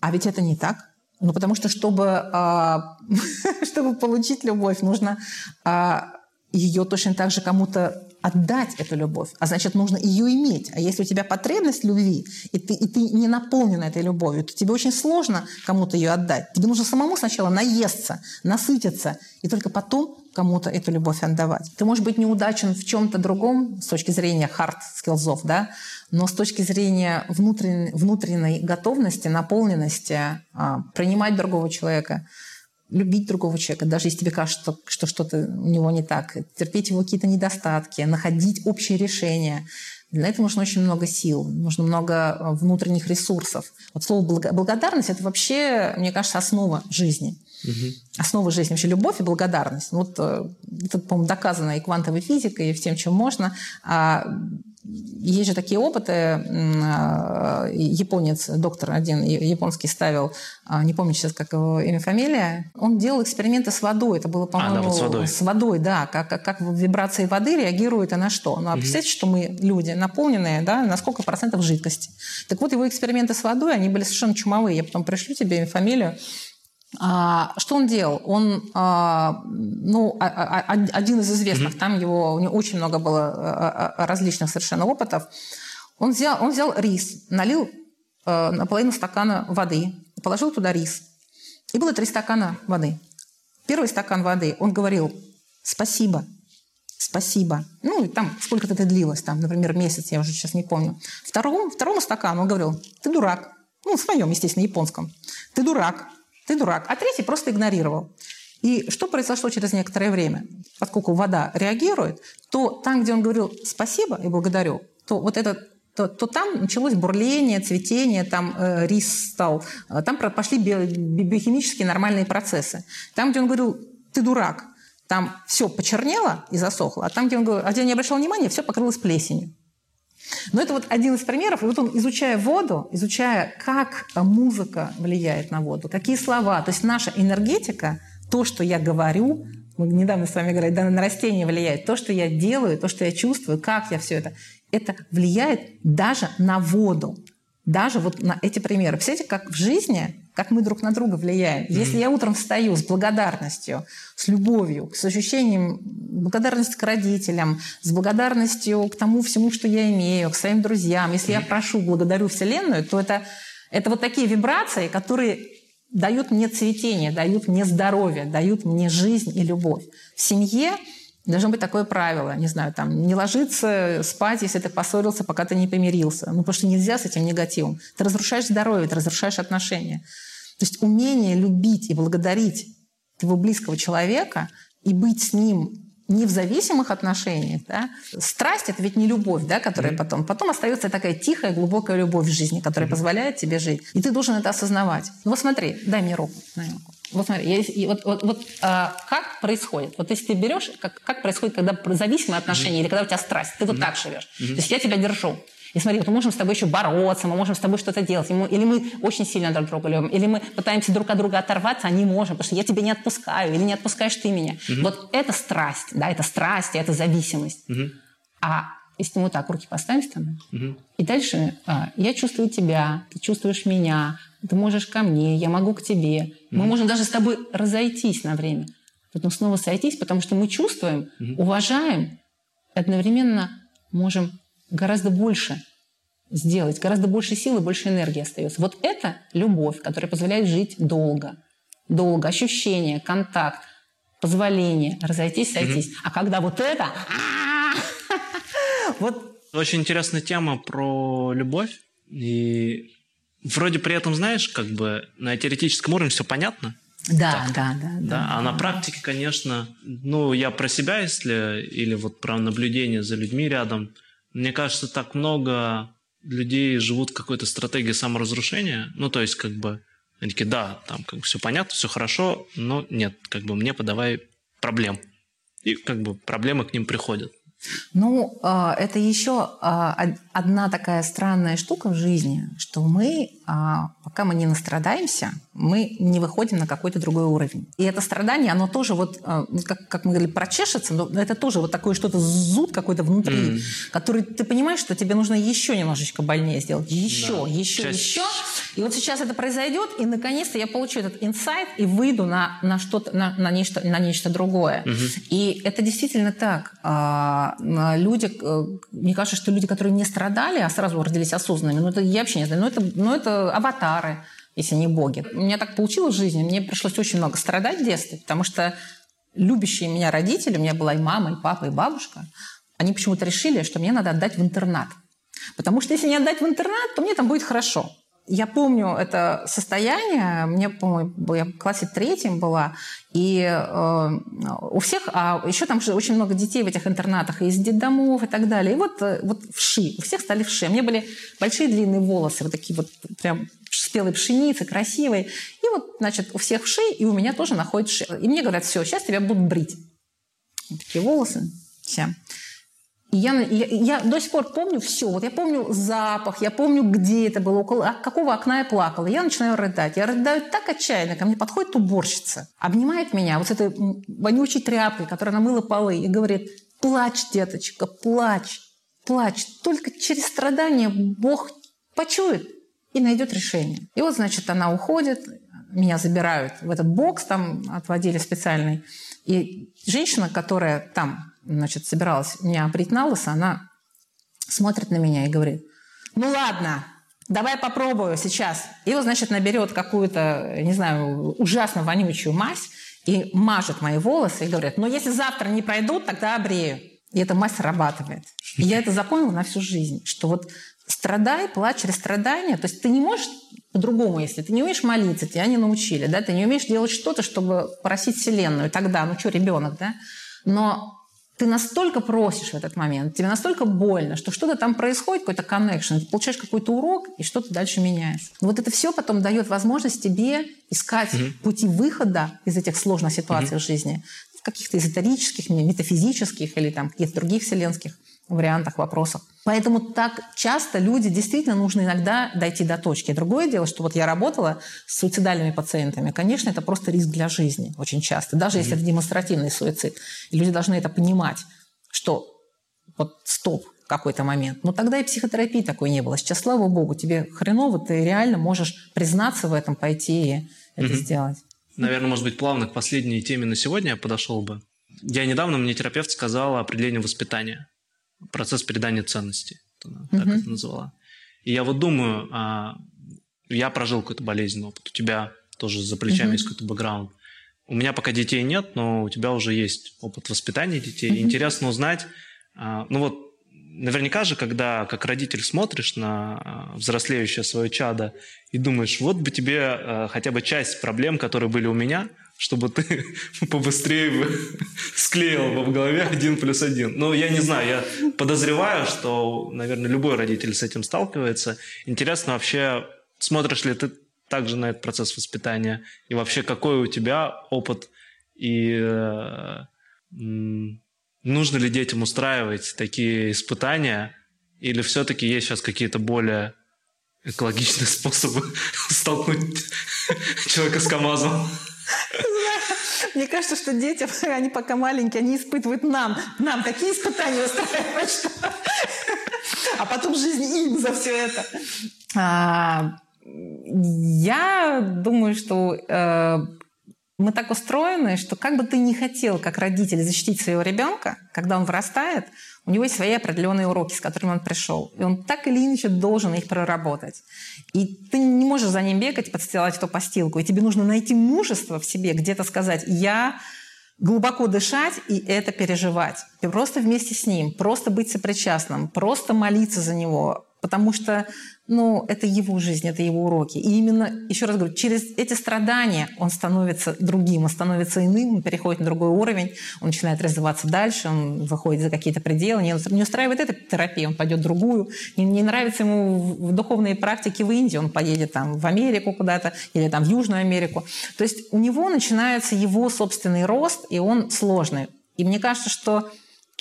А ведь это не так. Ну, потому что, чтобы, а, чтобы получить любовь, нужно а, ее точно так же кому-то отдать эту любовь, а значит, нужно ее иметь. А если у тебя потребность любви, и ты, и ты не наполнен этой любовью, то тебе очень сложно кому-то ее отдать. Тебе нужно самому сначала наесться, насытиться, и только потом кому-то эту любовь отдавать. Ты можешь быть неудачен в чем-то другом с точки зрения hard skills, да, но с точки зрения внутренней, внутренней готовности, наполненности, а, принимать другого человека – любить другого человека, даже если тебе кажется, что что-то у него не так, терпеть его какие-то недостатки, находить общее решение. Для этого нужно очень много сил, нужно много э, внутренних ресурсов. Вот слово благодарность – это вообще, мне кажется, основа жизни. Угу. Основа жизни вообще любовь и благодарность. Вот э, это, по-моему, доказано и квантовой физикой, и всем, чем можно. А есть же такие опыты. А, японец, доктор один японский ставил, а, не помню сейчас, как его имя, фамилия, он делал эксперименты с водой. Это было, по-моему, а, да, вот с водой. С водой, да. Как, как, как вибрации воды реагируют и на что. Ну, а представьте, что мы люди наполненные, да, на сколько процентов жидкости. Так вот, его эксперименты с водой, они были совершенно чумовые. Я потом пришлю тебе фамилию. А, что он делал? Он, а, ну, а, один из известных, mm-hmm. там его, у него очень много было различных совершенно опытов. Он взял, он взял рис, налил наполовину стакана воды, положил туда рис. И было три стакана воды. Первый стакан воды, он говорил «спасибо», «спасибо». Ну, и там сколько-то это длилось, там, например, месяц, я уже сейчас не помню. Второму, второму стакану он говорил «ты дурак». Ну, в своем, естественно, японском. «Ты дурак, ты дурак. А третий просто игнорировал. И что произошло через некоторое время? Поскольку вода реагирует, то там, где он говорил «спасибо» и «благодарю», то вот этот то, то там началось бурление, цветение, там э, рис стал, э, там пошли био, биохимические нормальные процессы. Там, где он говорил «ты дурак», там все почернело и засохло, а там, где он, говорил, а где не обращал внимания, все покрылось плесенью. Но это вот один из примеров. И вот он, изучая воду, изучая, как музыка влияет на воду, какие слова, то есть наша энергетика, то, что я говорю, мы недавно с вами говорили, да, на растения влияет, то, что я делаю, то, что я чувствую, как я все это, это влияет даже на воду. Даже вот на эти примеры. Представляете, как в жизни как мы друг на друга влияем. Если я утром встаю с благодарностью, с любовью, с ощущением благодарности к родителям, с благодарностью к тому всему, что я имею, к своим друзьям, если я прошу, благодарю Вселенную, то это, это вот такие вибрации, которые дают мне цветение, дают мне здоровье, дают мне жизнь и любовь. В семье Должно быть такое правило, не знаю, там, не ложиться спать, если ты поссорился, пока ты не помирился. Ну, потому что нельзя с этим негативом. Ты разрушаешь здоровье, ты разрушаешь отношения. То есть умение любить и благодарить твоего близкого человека и быть с ним не в зависимых отношениях, да. Страсть – это ведь не любовь, да, которая mm-hmm. потом. Потом остается такая тихая, глубокая любовь в жизни, которая mm-hmm. позволяет тебе жить. И ты должен это осознавать. Ну вот смотри, дай мне руку. Дай руку. Вот смотри, я, и вот, вот, вот а, как происходит? Вот если ты берешь, как, как происходит, когда зависимые отношения mm-hmm. или когда у тебя страсть, ты вот mm-hmm. так живешь. Mm-hmm. То есть я тебя держу. И смотри, вот мы можем с тобой еще бороться, мы можем с тобой что-то делать. Или мы очень сильно друг друга любим, или мы пытаемся друг от друга оторваться, а не можем, потому что я тебя не отпускаю, или не отпускаешь ты меня. Угу. Вот это страсть, да, это страсть, это зависимость. Угу. А если мы вот так руки поставим с тобой, угу. и дальше а, я чувствую тебя, ты чувствуешь меня, ты можешь ко мне, я могу к тебе. Угу. Мы можем даже с тобой разойтись на время, потом снова сойтись, потому что мы чувствуем, угу. уважаем, одновременно можем гораздо больше сделать, гораздо больше силы, больше энергии остается. Вот это любовь, которая позволяет жить долго. Долго. Ощущение, контакт, позволение разойтись, сойтись. Mm-hmm. А когда вот это... вот... Очень интересная тема про любовь. И вроде при этом, знаешь, как бы на теоретическом уровне все понятно. Да, так. да, да, да. Да, а на практике, конечно, ну, я про себя, если, или вот про наблюдение за людьми рядом – мне кажется, так много людей живут какой-то стратегии саморазрушения. Ну, то есть, как бы, они такие, да, там как бы все понятно, все хорошо, но нет, как бы мне подавай проблем. И как бы проблемы к ним приходят. Ну, а, это еще а, одна такая странная штука в жизни, что мы, пока мы не настрадаемся, мы не выходим на какой-то другой уровень. И это страдание, оно тоже вот, как, как мы говорили, прочешется, но это тоже вот такое что-то зуд какой-то внутри, mm. который ты понимаешь, что тебе нужно еще немножечко больнее сделать. Еще, да. еще, Часть... еще. И вот сейчас это произойдет, и наконец-то я получу этот инсайт и выйду на, на что-то, на, на, нечто, на нечто другое. Mm-hmm. И это действительно так люди, э, мне кажется, что люди, которые не страдали, а сразу родились осознанными, ну это я вообще не знаю, но это, ну, это аватары, если не боги. У меня так получилось в жизни, мне пришлось очень много страдать в детстве, потому что любящие меня родители, у меня была и мама, и папа, и бабушка, они почему-то решили, что мне надо отдать в интернат. Потому что если не отдать в интернат, то мне там будет хорошо. Я помню это состояние, мне, по-моему, я в классе третьем была, и э, у всех, а еще там же очень много детей в этих интернатах, из детдомов и так далее. И вот, э, вот вши, у всех стали вши. У меня были большие длинные волосы, вот такие вот прям спелой пшеницы, красивые. И вот, значит, у всех вши, и у меня тоже находят вши. И мне говорят, все, сейчас тебя будут брить. Такие волосы, все. Я, я, я до сих пор помню все. Вот я помню запах, я помню, где это было, около какого окна я плакала. Я начинаю рыдать. Я рыдаю так отчаянно. Ко мне подходит уборщица, обнимает меня вот с этой вонючей тряпкой, которая намыла полы, и говорит, плачь, деточка, плачь, плачь. Только через страдания Бог почует и найдет решение. И вот, значит, она уходит, меня забирают в этот бокс, там отводили специальный. И женщина, которая там значит, собиралась меня брить на лысо, она смотрит на меня и говорит, ну ладно, давай попробую сейчас. И вот, значит, наберет какую-то, не знаю, ужасно вонючую мазь и мажет мои волосы и говорит, ну если завтра не пройдут, тогда обрею. И эта мазь срабатывает. И я это запомнила на всю жизнь, что вот страдай, плачь через страдания. То есть ты не можешь по-другому, если ты не умеешь молиться, тебя не научили, да, ты не умеешь делать что-то, чтобы просить Вселенную. Тогда, ну что, ребенок, да? Но ты настолько просишь в этот момент, тебе настолько больно, что что-то там происходит, какой-то connection, ты получаешь какой-то урок, и что-то дальше меняется. Вот это все потом дает возможность тебе искать угу. пути выхода из этих сложных ситуаций угу. в жизни, каких-то эзотерических, метафизических или там каких-то других вселенских вариантах, вопросах. Поэтому так часто люди действительно нужно иногда дойти до точки. Другое дело, что вот я работала с суицидальными пациентами. Конечно, это просто риск для жизни очень часто, даже mm-hmm. если это демонстративный суицид. И люди должны это понимать, что вот стоп, какой-то момент. Но тогда и психотерапии такой не было. Сейчас, слава богу, тебе хреново, ты реально можешь признаться в этом, пойти и это mm-hmm. сделать. Наверное, может быть, плавно к последней теме на сегодня я подошел бы. Я недавно, мне терапевт сказала определение воспитания процесс передания ценностей, она так mm-hmm. это назвала. И я вот думаю, а, я прожил какой-то болезненный опыт, у тебя тоже за плечами mm-hmm. есть какой-то бэкграунд. У меня пока детей нет, но у тебя уже есть опыт воспитания детей. Mm-hmm. Интересно узнать, а, ну вот наверняка же, когда как родитель смотришь на а, взрослеющее свое чадо и думаешь, вот бы тебе хотя бы часть проблем, которые были у меня, чтобы ты побыстрее склеил бы в голове один плюс один. Ну, я не знаю, я подозреваю, что, наверное, любой родитель с этим сталкивается. Интересно вообще, смотришь ли ты также на этот процесс воспитания? И вообще, какой у тебя опыт? И э, нужно ли детям устраивать такие испытания? Или все-таки есть сейчас какие-то более экологичные способы столкнуть человека с КАМАЗом? Мне кажется, что дети, они пока маленькие, они испытывают нам, нам такие испытания устраивают, что... А потом жизнь им за все это. А, я думаю, что э, мы так устроены, что как бы ты ни хотел, как родитель, защитить своего ребенка, когда он вырастает, у него есть свои определенные уроки, с которыми он пришел. И он так или иначе должен их проработать. И ты не можешь за ним бегать, подстилать эту постилку. И тебе нужно найти мужество в себе, где-то сказать «я глубоко дышать и это переживать. И просто вместе с ним, просто быть сопричастным, просто молиться за него, потому что ну, это его жизнь, это его уроки. И именно, еще раз говорю, через эти страдания он становится другим, он становится иным, он переходит на другой уровень, он начинает развиваться дальше, он выходит за какие-то пределы. Не, устраивает эта терапия, он пойдет в другую. Не, не нравится ему в духовные практики в Индии, он поедет там в Америку куда-то или там в Южную Америку. То есть у него начинается его собственный рост, и он сложный. И мне кажется, что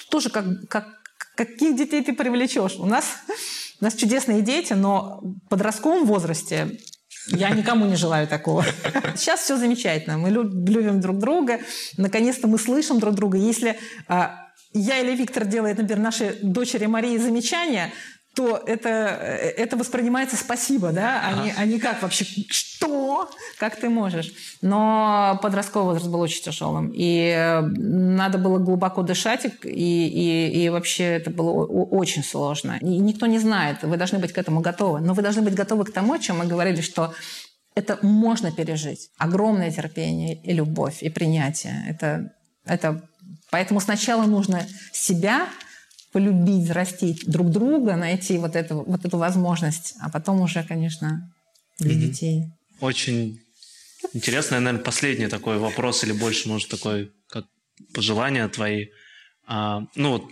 тоже как, как, каких детей ты привлечешь. У нас, у нас чудесные дети, но в подростковом возрасте я никому не желаю такого. Сейчас все замечательно. Мы любим друг друга. Наконец-то мы слышим друг друга. Если а, я или Виктор делает, например, нашей дочери Марии замечания, то это, это воспринимается спасибо, да, а, ага. не, а не как вообще, что, как ты можешь. Но подростковый возраст был очень тяжелым, и надо было глубоко дышать, и, и, и вообще это было очень сложно. И никто не знает, вы должны быть к этому готовы, но вы должны быть готовы к тому, о чем мы говорили, что это можно пережить. Огромное терпение и любовь, и принятие. Это, это... Поэтому сначала нужно себя полюбить, взрастить друг друга, найти вот эту, вот эту возможность, а потом уже, конечно, для mm-hmm. детей. Очень интересно, наверное, последний такой вопрос или больше, может, такой, как пожелания твои. А, ну, вот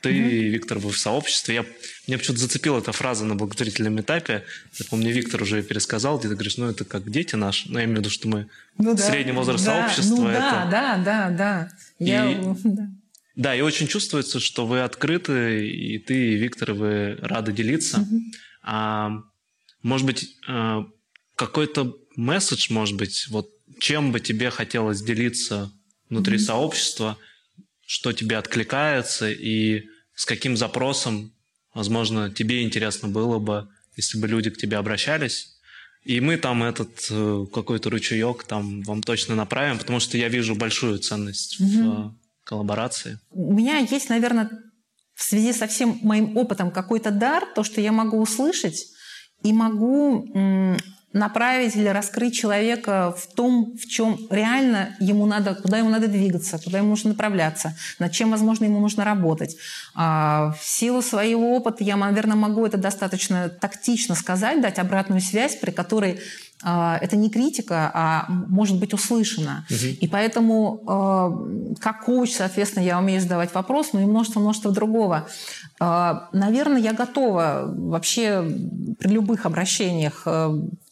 ты, mm-hmm. Виктор, вы в сообществе. Я, меня почему-то зацепила эта фраза на благотворительном этапе. Я помню, Виктор уже пересказал, где ты говоришь, ну, это как дети наши. Ну, я имею в виду, что мы ну, да, средний возраст да, сообщества. Ну, да, это... да, да, да. Я... И... да. Да, и очень чувствуется, что вы открыты, и ты, и Виктор, вы рады делиться. Mm-hmm. А, может быть, а, какой-то месседж, может быть, вот чем бы тебе хотелось делиться внутри mm-hmm. сообщества, что тебе откликается и с каким запросом, возможно, тебе интересно было бы, если бы люди к тебе обращались. И мы там этот э, какой-то ручеек там вам точно направим, потому что я вижу большую ценность mm-hmm. в коллаборации? У меня есть, наверное, в связи со всем моим опытом какой-то дар, то, что я могу услышать и могу направить или раскрыть человека в том, в чем реально ему надо, куда ему надо двигаться, куда ему нужно направляться, над чем, возможно, ему нужно работать. А, в силу своего опыта я, наверное, могу это достаточно тактично сказать, дать обратную связь, при которой это не критика, а может быть услышана. Угу. И поэтому, а, как коуч, соответственно, я умею задавать вопрос, но и множество-множество другого. А, наверное, я готова вообще при любых обращениях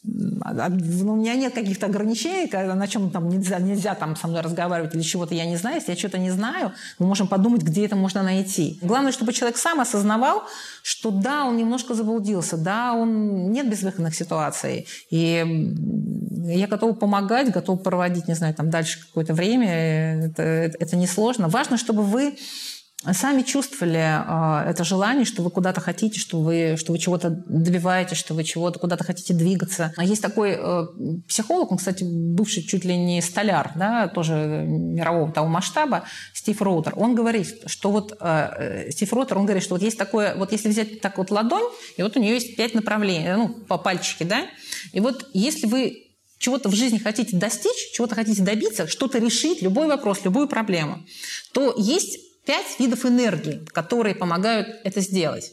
ну, у меня нет каких-то ограничений, на чем там нельзя, нельзя там со мной разговаривать или чего-то я не знаю. Если я что-то не знаю, мы можем подумать, где это можно найти. Главное, чтобы человек сам осознавал, что да, он немножко заблудился, да, он нет безвыходных ситуаций. И я готова помогать, готова проводить, не знаю, там дальше какое-то время. Это, это несложно. Важно, чтобы вы сами чувствовали э, это желание, что вы куда-то хотите, что вы, что вы чего-то добиваетесь, что вы чего-то куда-то хотите двигаться. А есть такой э, психолог, он, кстати, бывший чуть ли не столяр, да, тоже мирового того масштаба, Стив Роутер. Он говорит, что вот э, Стив Роутер, он говорит, что вот есть такое, вот если взять так вот ладонь, и вот у нее есть пять направлений, ну, по пальчике, да, и вот если вы чего-то в жизни хотите достичь, чего-то хотите добиться, что-то решить, любой вопрос, любую проблему, то есть пять видов энергии, которые помогают это сделать.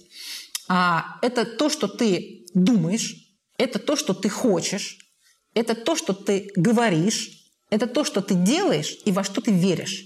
А, это то, что ты думаешь, это то, что ты хочешь, это то, что ты говоришь, это то, что ты делаешь и во что ты веришь.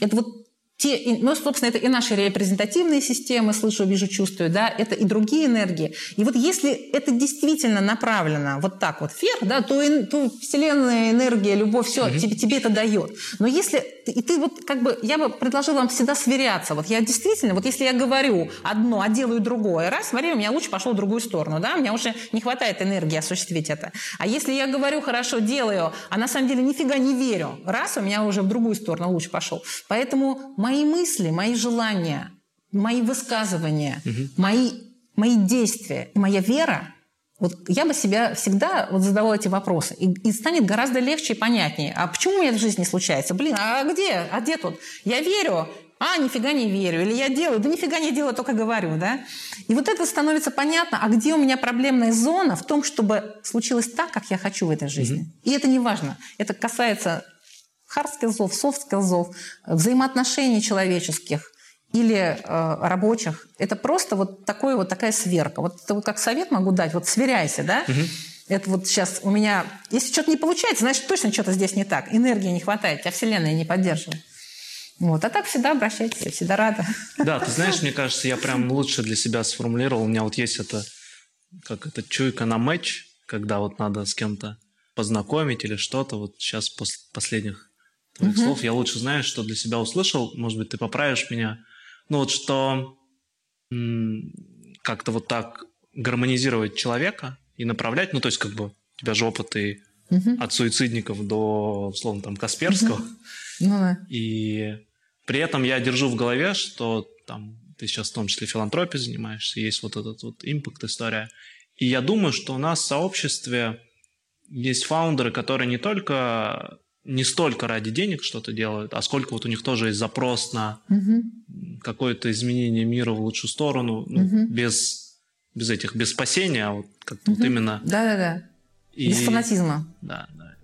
Это вот те, ну, собственно, это и наши репрезентативные системы, слышу, вижу, чувствую, да, это и другие энергии. И вот если это действительно направлено вот так вот вверх, да, то, и, то Вселенная, энергия, любовь, все, mm-hmm. тебе, тебе это дает. Но если, и ты вот как бы, я бы предложила вам всегда сверяться. Вот я действительно, вот если я говорю одно, а делаю другое, раз, смотри, у меня луч пошел в другую сторону, да, у меня уже не хватает энергии осуществить это. А если я говорю хорошо, делаю, а на самом деле нифига не верю, раз, у меня уже в другую сторону луч пошел. Поэтому мои мысли, мои желания, мои высказывания, угу. мои, мои действия, моя вера, вот я бы себя всегда вот задавала эти вопросы. И, и станет гораздо легче и понятнее. А почему у меня в жизни не случается? Блин, а где? А где тут? Я верю, а, нифига не верю. Или я делаю, да нифига не делаю, только говорю, да? И вот это становится понятно, а где у меня проблемная зона в том, чтобы случилось так, как я хочу в этой жизни. Mm-hmm. И это не важно. Это касается soft skills, взаимоотношений человеческих или э, рабочих. Это просто вот, такой, вот такая сверка. Вот это вот как совет могу дать, вот сверяйся, да? Угу. Это вот сейчас у меня... Если что-то не получается, значит, точно что-то здесь не так. Энергии не хватает, тебя Вселенная не поддерживает. Вот. А так всегда обращайтесь, я всегда рада. Да, ты знаешь, мне кажется, я прям лучше для себя сформулировал. У меня вот есть это, как это, чуйка на матч, когда вот надо с кем-то познакомить или что-то. Вот сейчас после последних твоих угу. слов я лучше знаю, что для себя услышал. Может быть, ты поправишь меня. ну вот что как-то вот так гармонизировать человека и направлять, ну то есть как бы у тебя же опыт и угу. от суицидников до, условно, там, Касперского. Угу. Ну, да. И при этом я держу в голове, что там ты сейчас в том числе филантропией занимаешься, есть вот этот вот импакт история. И я думаю, что у нас в сообществе есть фаундеры, которые не только не столько ради денег что-то делают, а сколько вот у них тоже есть запрос на угу. какое-то изменение мира в лучшую сторону, ну, угу. без, без этих, без спасения, а вот как-то угу. вот именно. Да-да-да. И, без фанатизма. Да, да.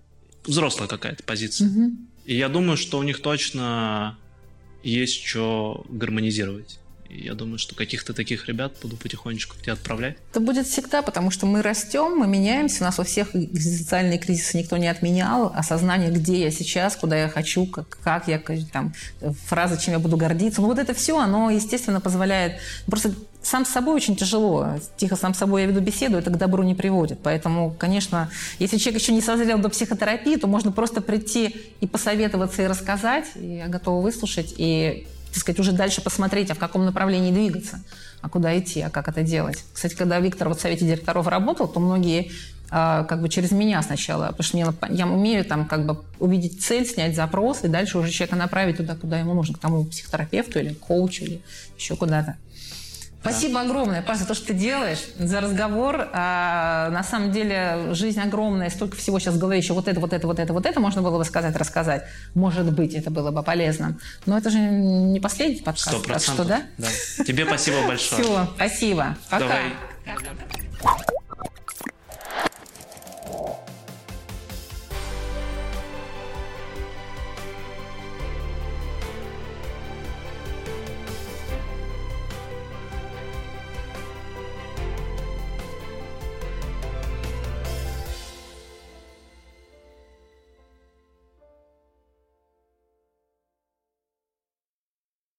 Взрослая какая-то позиция. Угу. И я думаю, что у них точно есть что гармонизировать. Я думаю, что каких-то таких ребят буду потихонечку к тебе отправлять. Это будет всегда, потому что мы растем, мы меняемся. У нас у всех экзистенциальные кризисы никто не отменял. Осознание, где я сейчас, куда я хочу, как, как я, там, фраза, чем я буду гордиться. Ну вот это все, оно, естественно, позволяет... Просто сам с собой очень тяжело. Тихо сам с собой я веду беседу, это к добру не приводит. Поэтому, конечно, если человек еще не созрел до психотерапии, то можно просто прийти и посоветоваться и рассказать. И я готова выслушать. И так сказать, уже дальше посмотреть, а в каком направлении двигаться, а куда идти, а как это делать. Кстати, когда Виктор вот в совете директоров работал, то многие а, как бы через меня сначала, потому что мне, я умею там как бы увидеть цель, снять запрос и дальше уже человека направить туда, куда ему нужно, к тому психотерапевту или коучу или еще куда-то. Спасибо да. огромное, Паша, за то, что ты делаешь, за разговор. А, на самом деле жизнь огромная, столько всего сейчас в голове, еще вот это, вот это, вот это, вот это можно было бы сказать, рассказать. Может быть, это было бы полезно. Но это же не последний подкаст. Сто процентов. да? да? Тебе спасибо большое. Все, спасибо. Пока. Давай.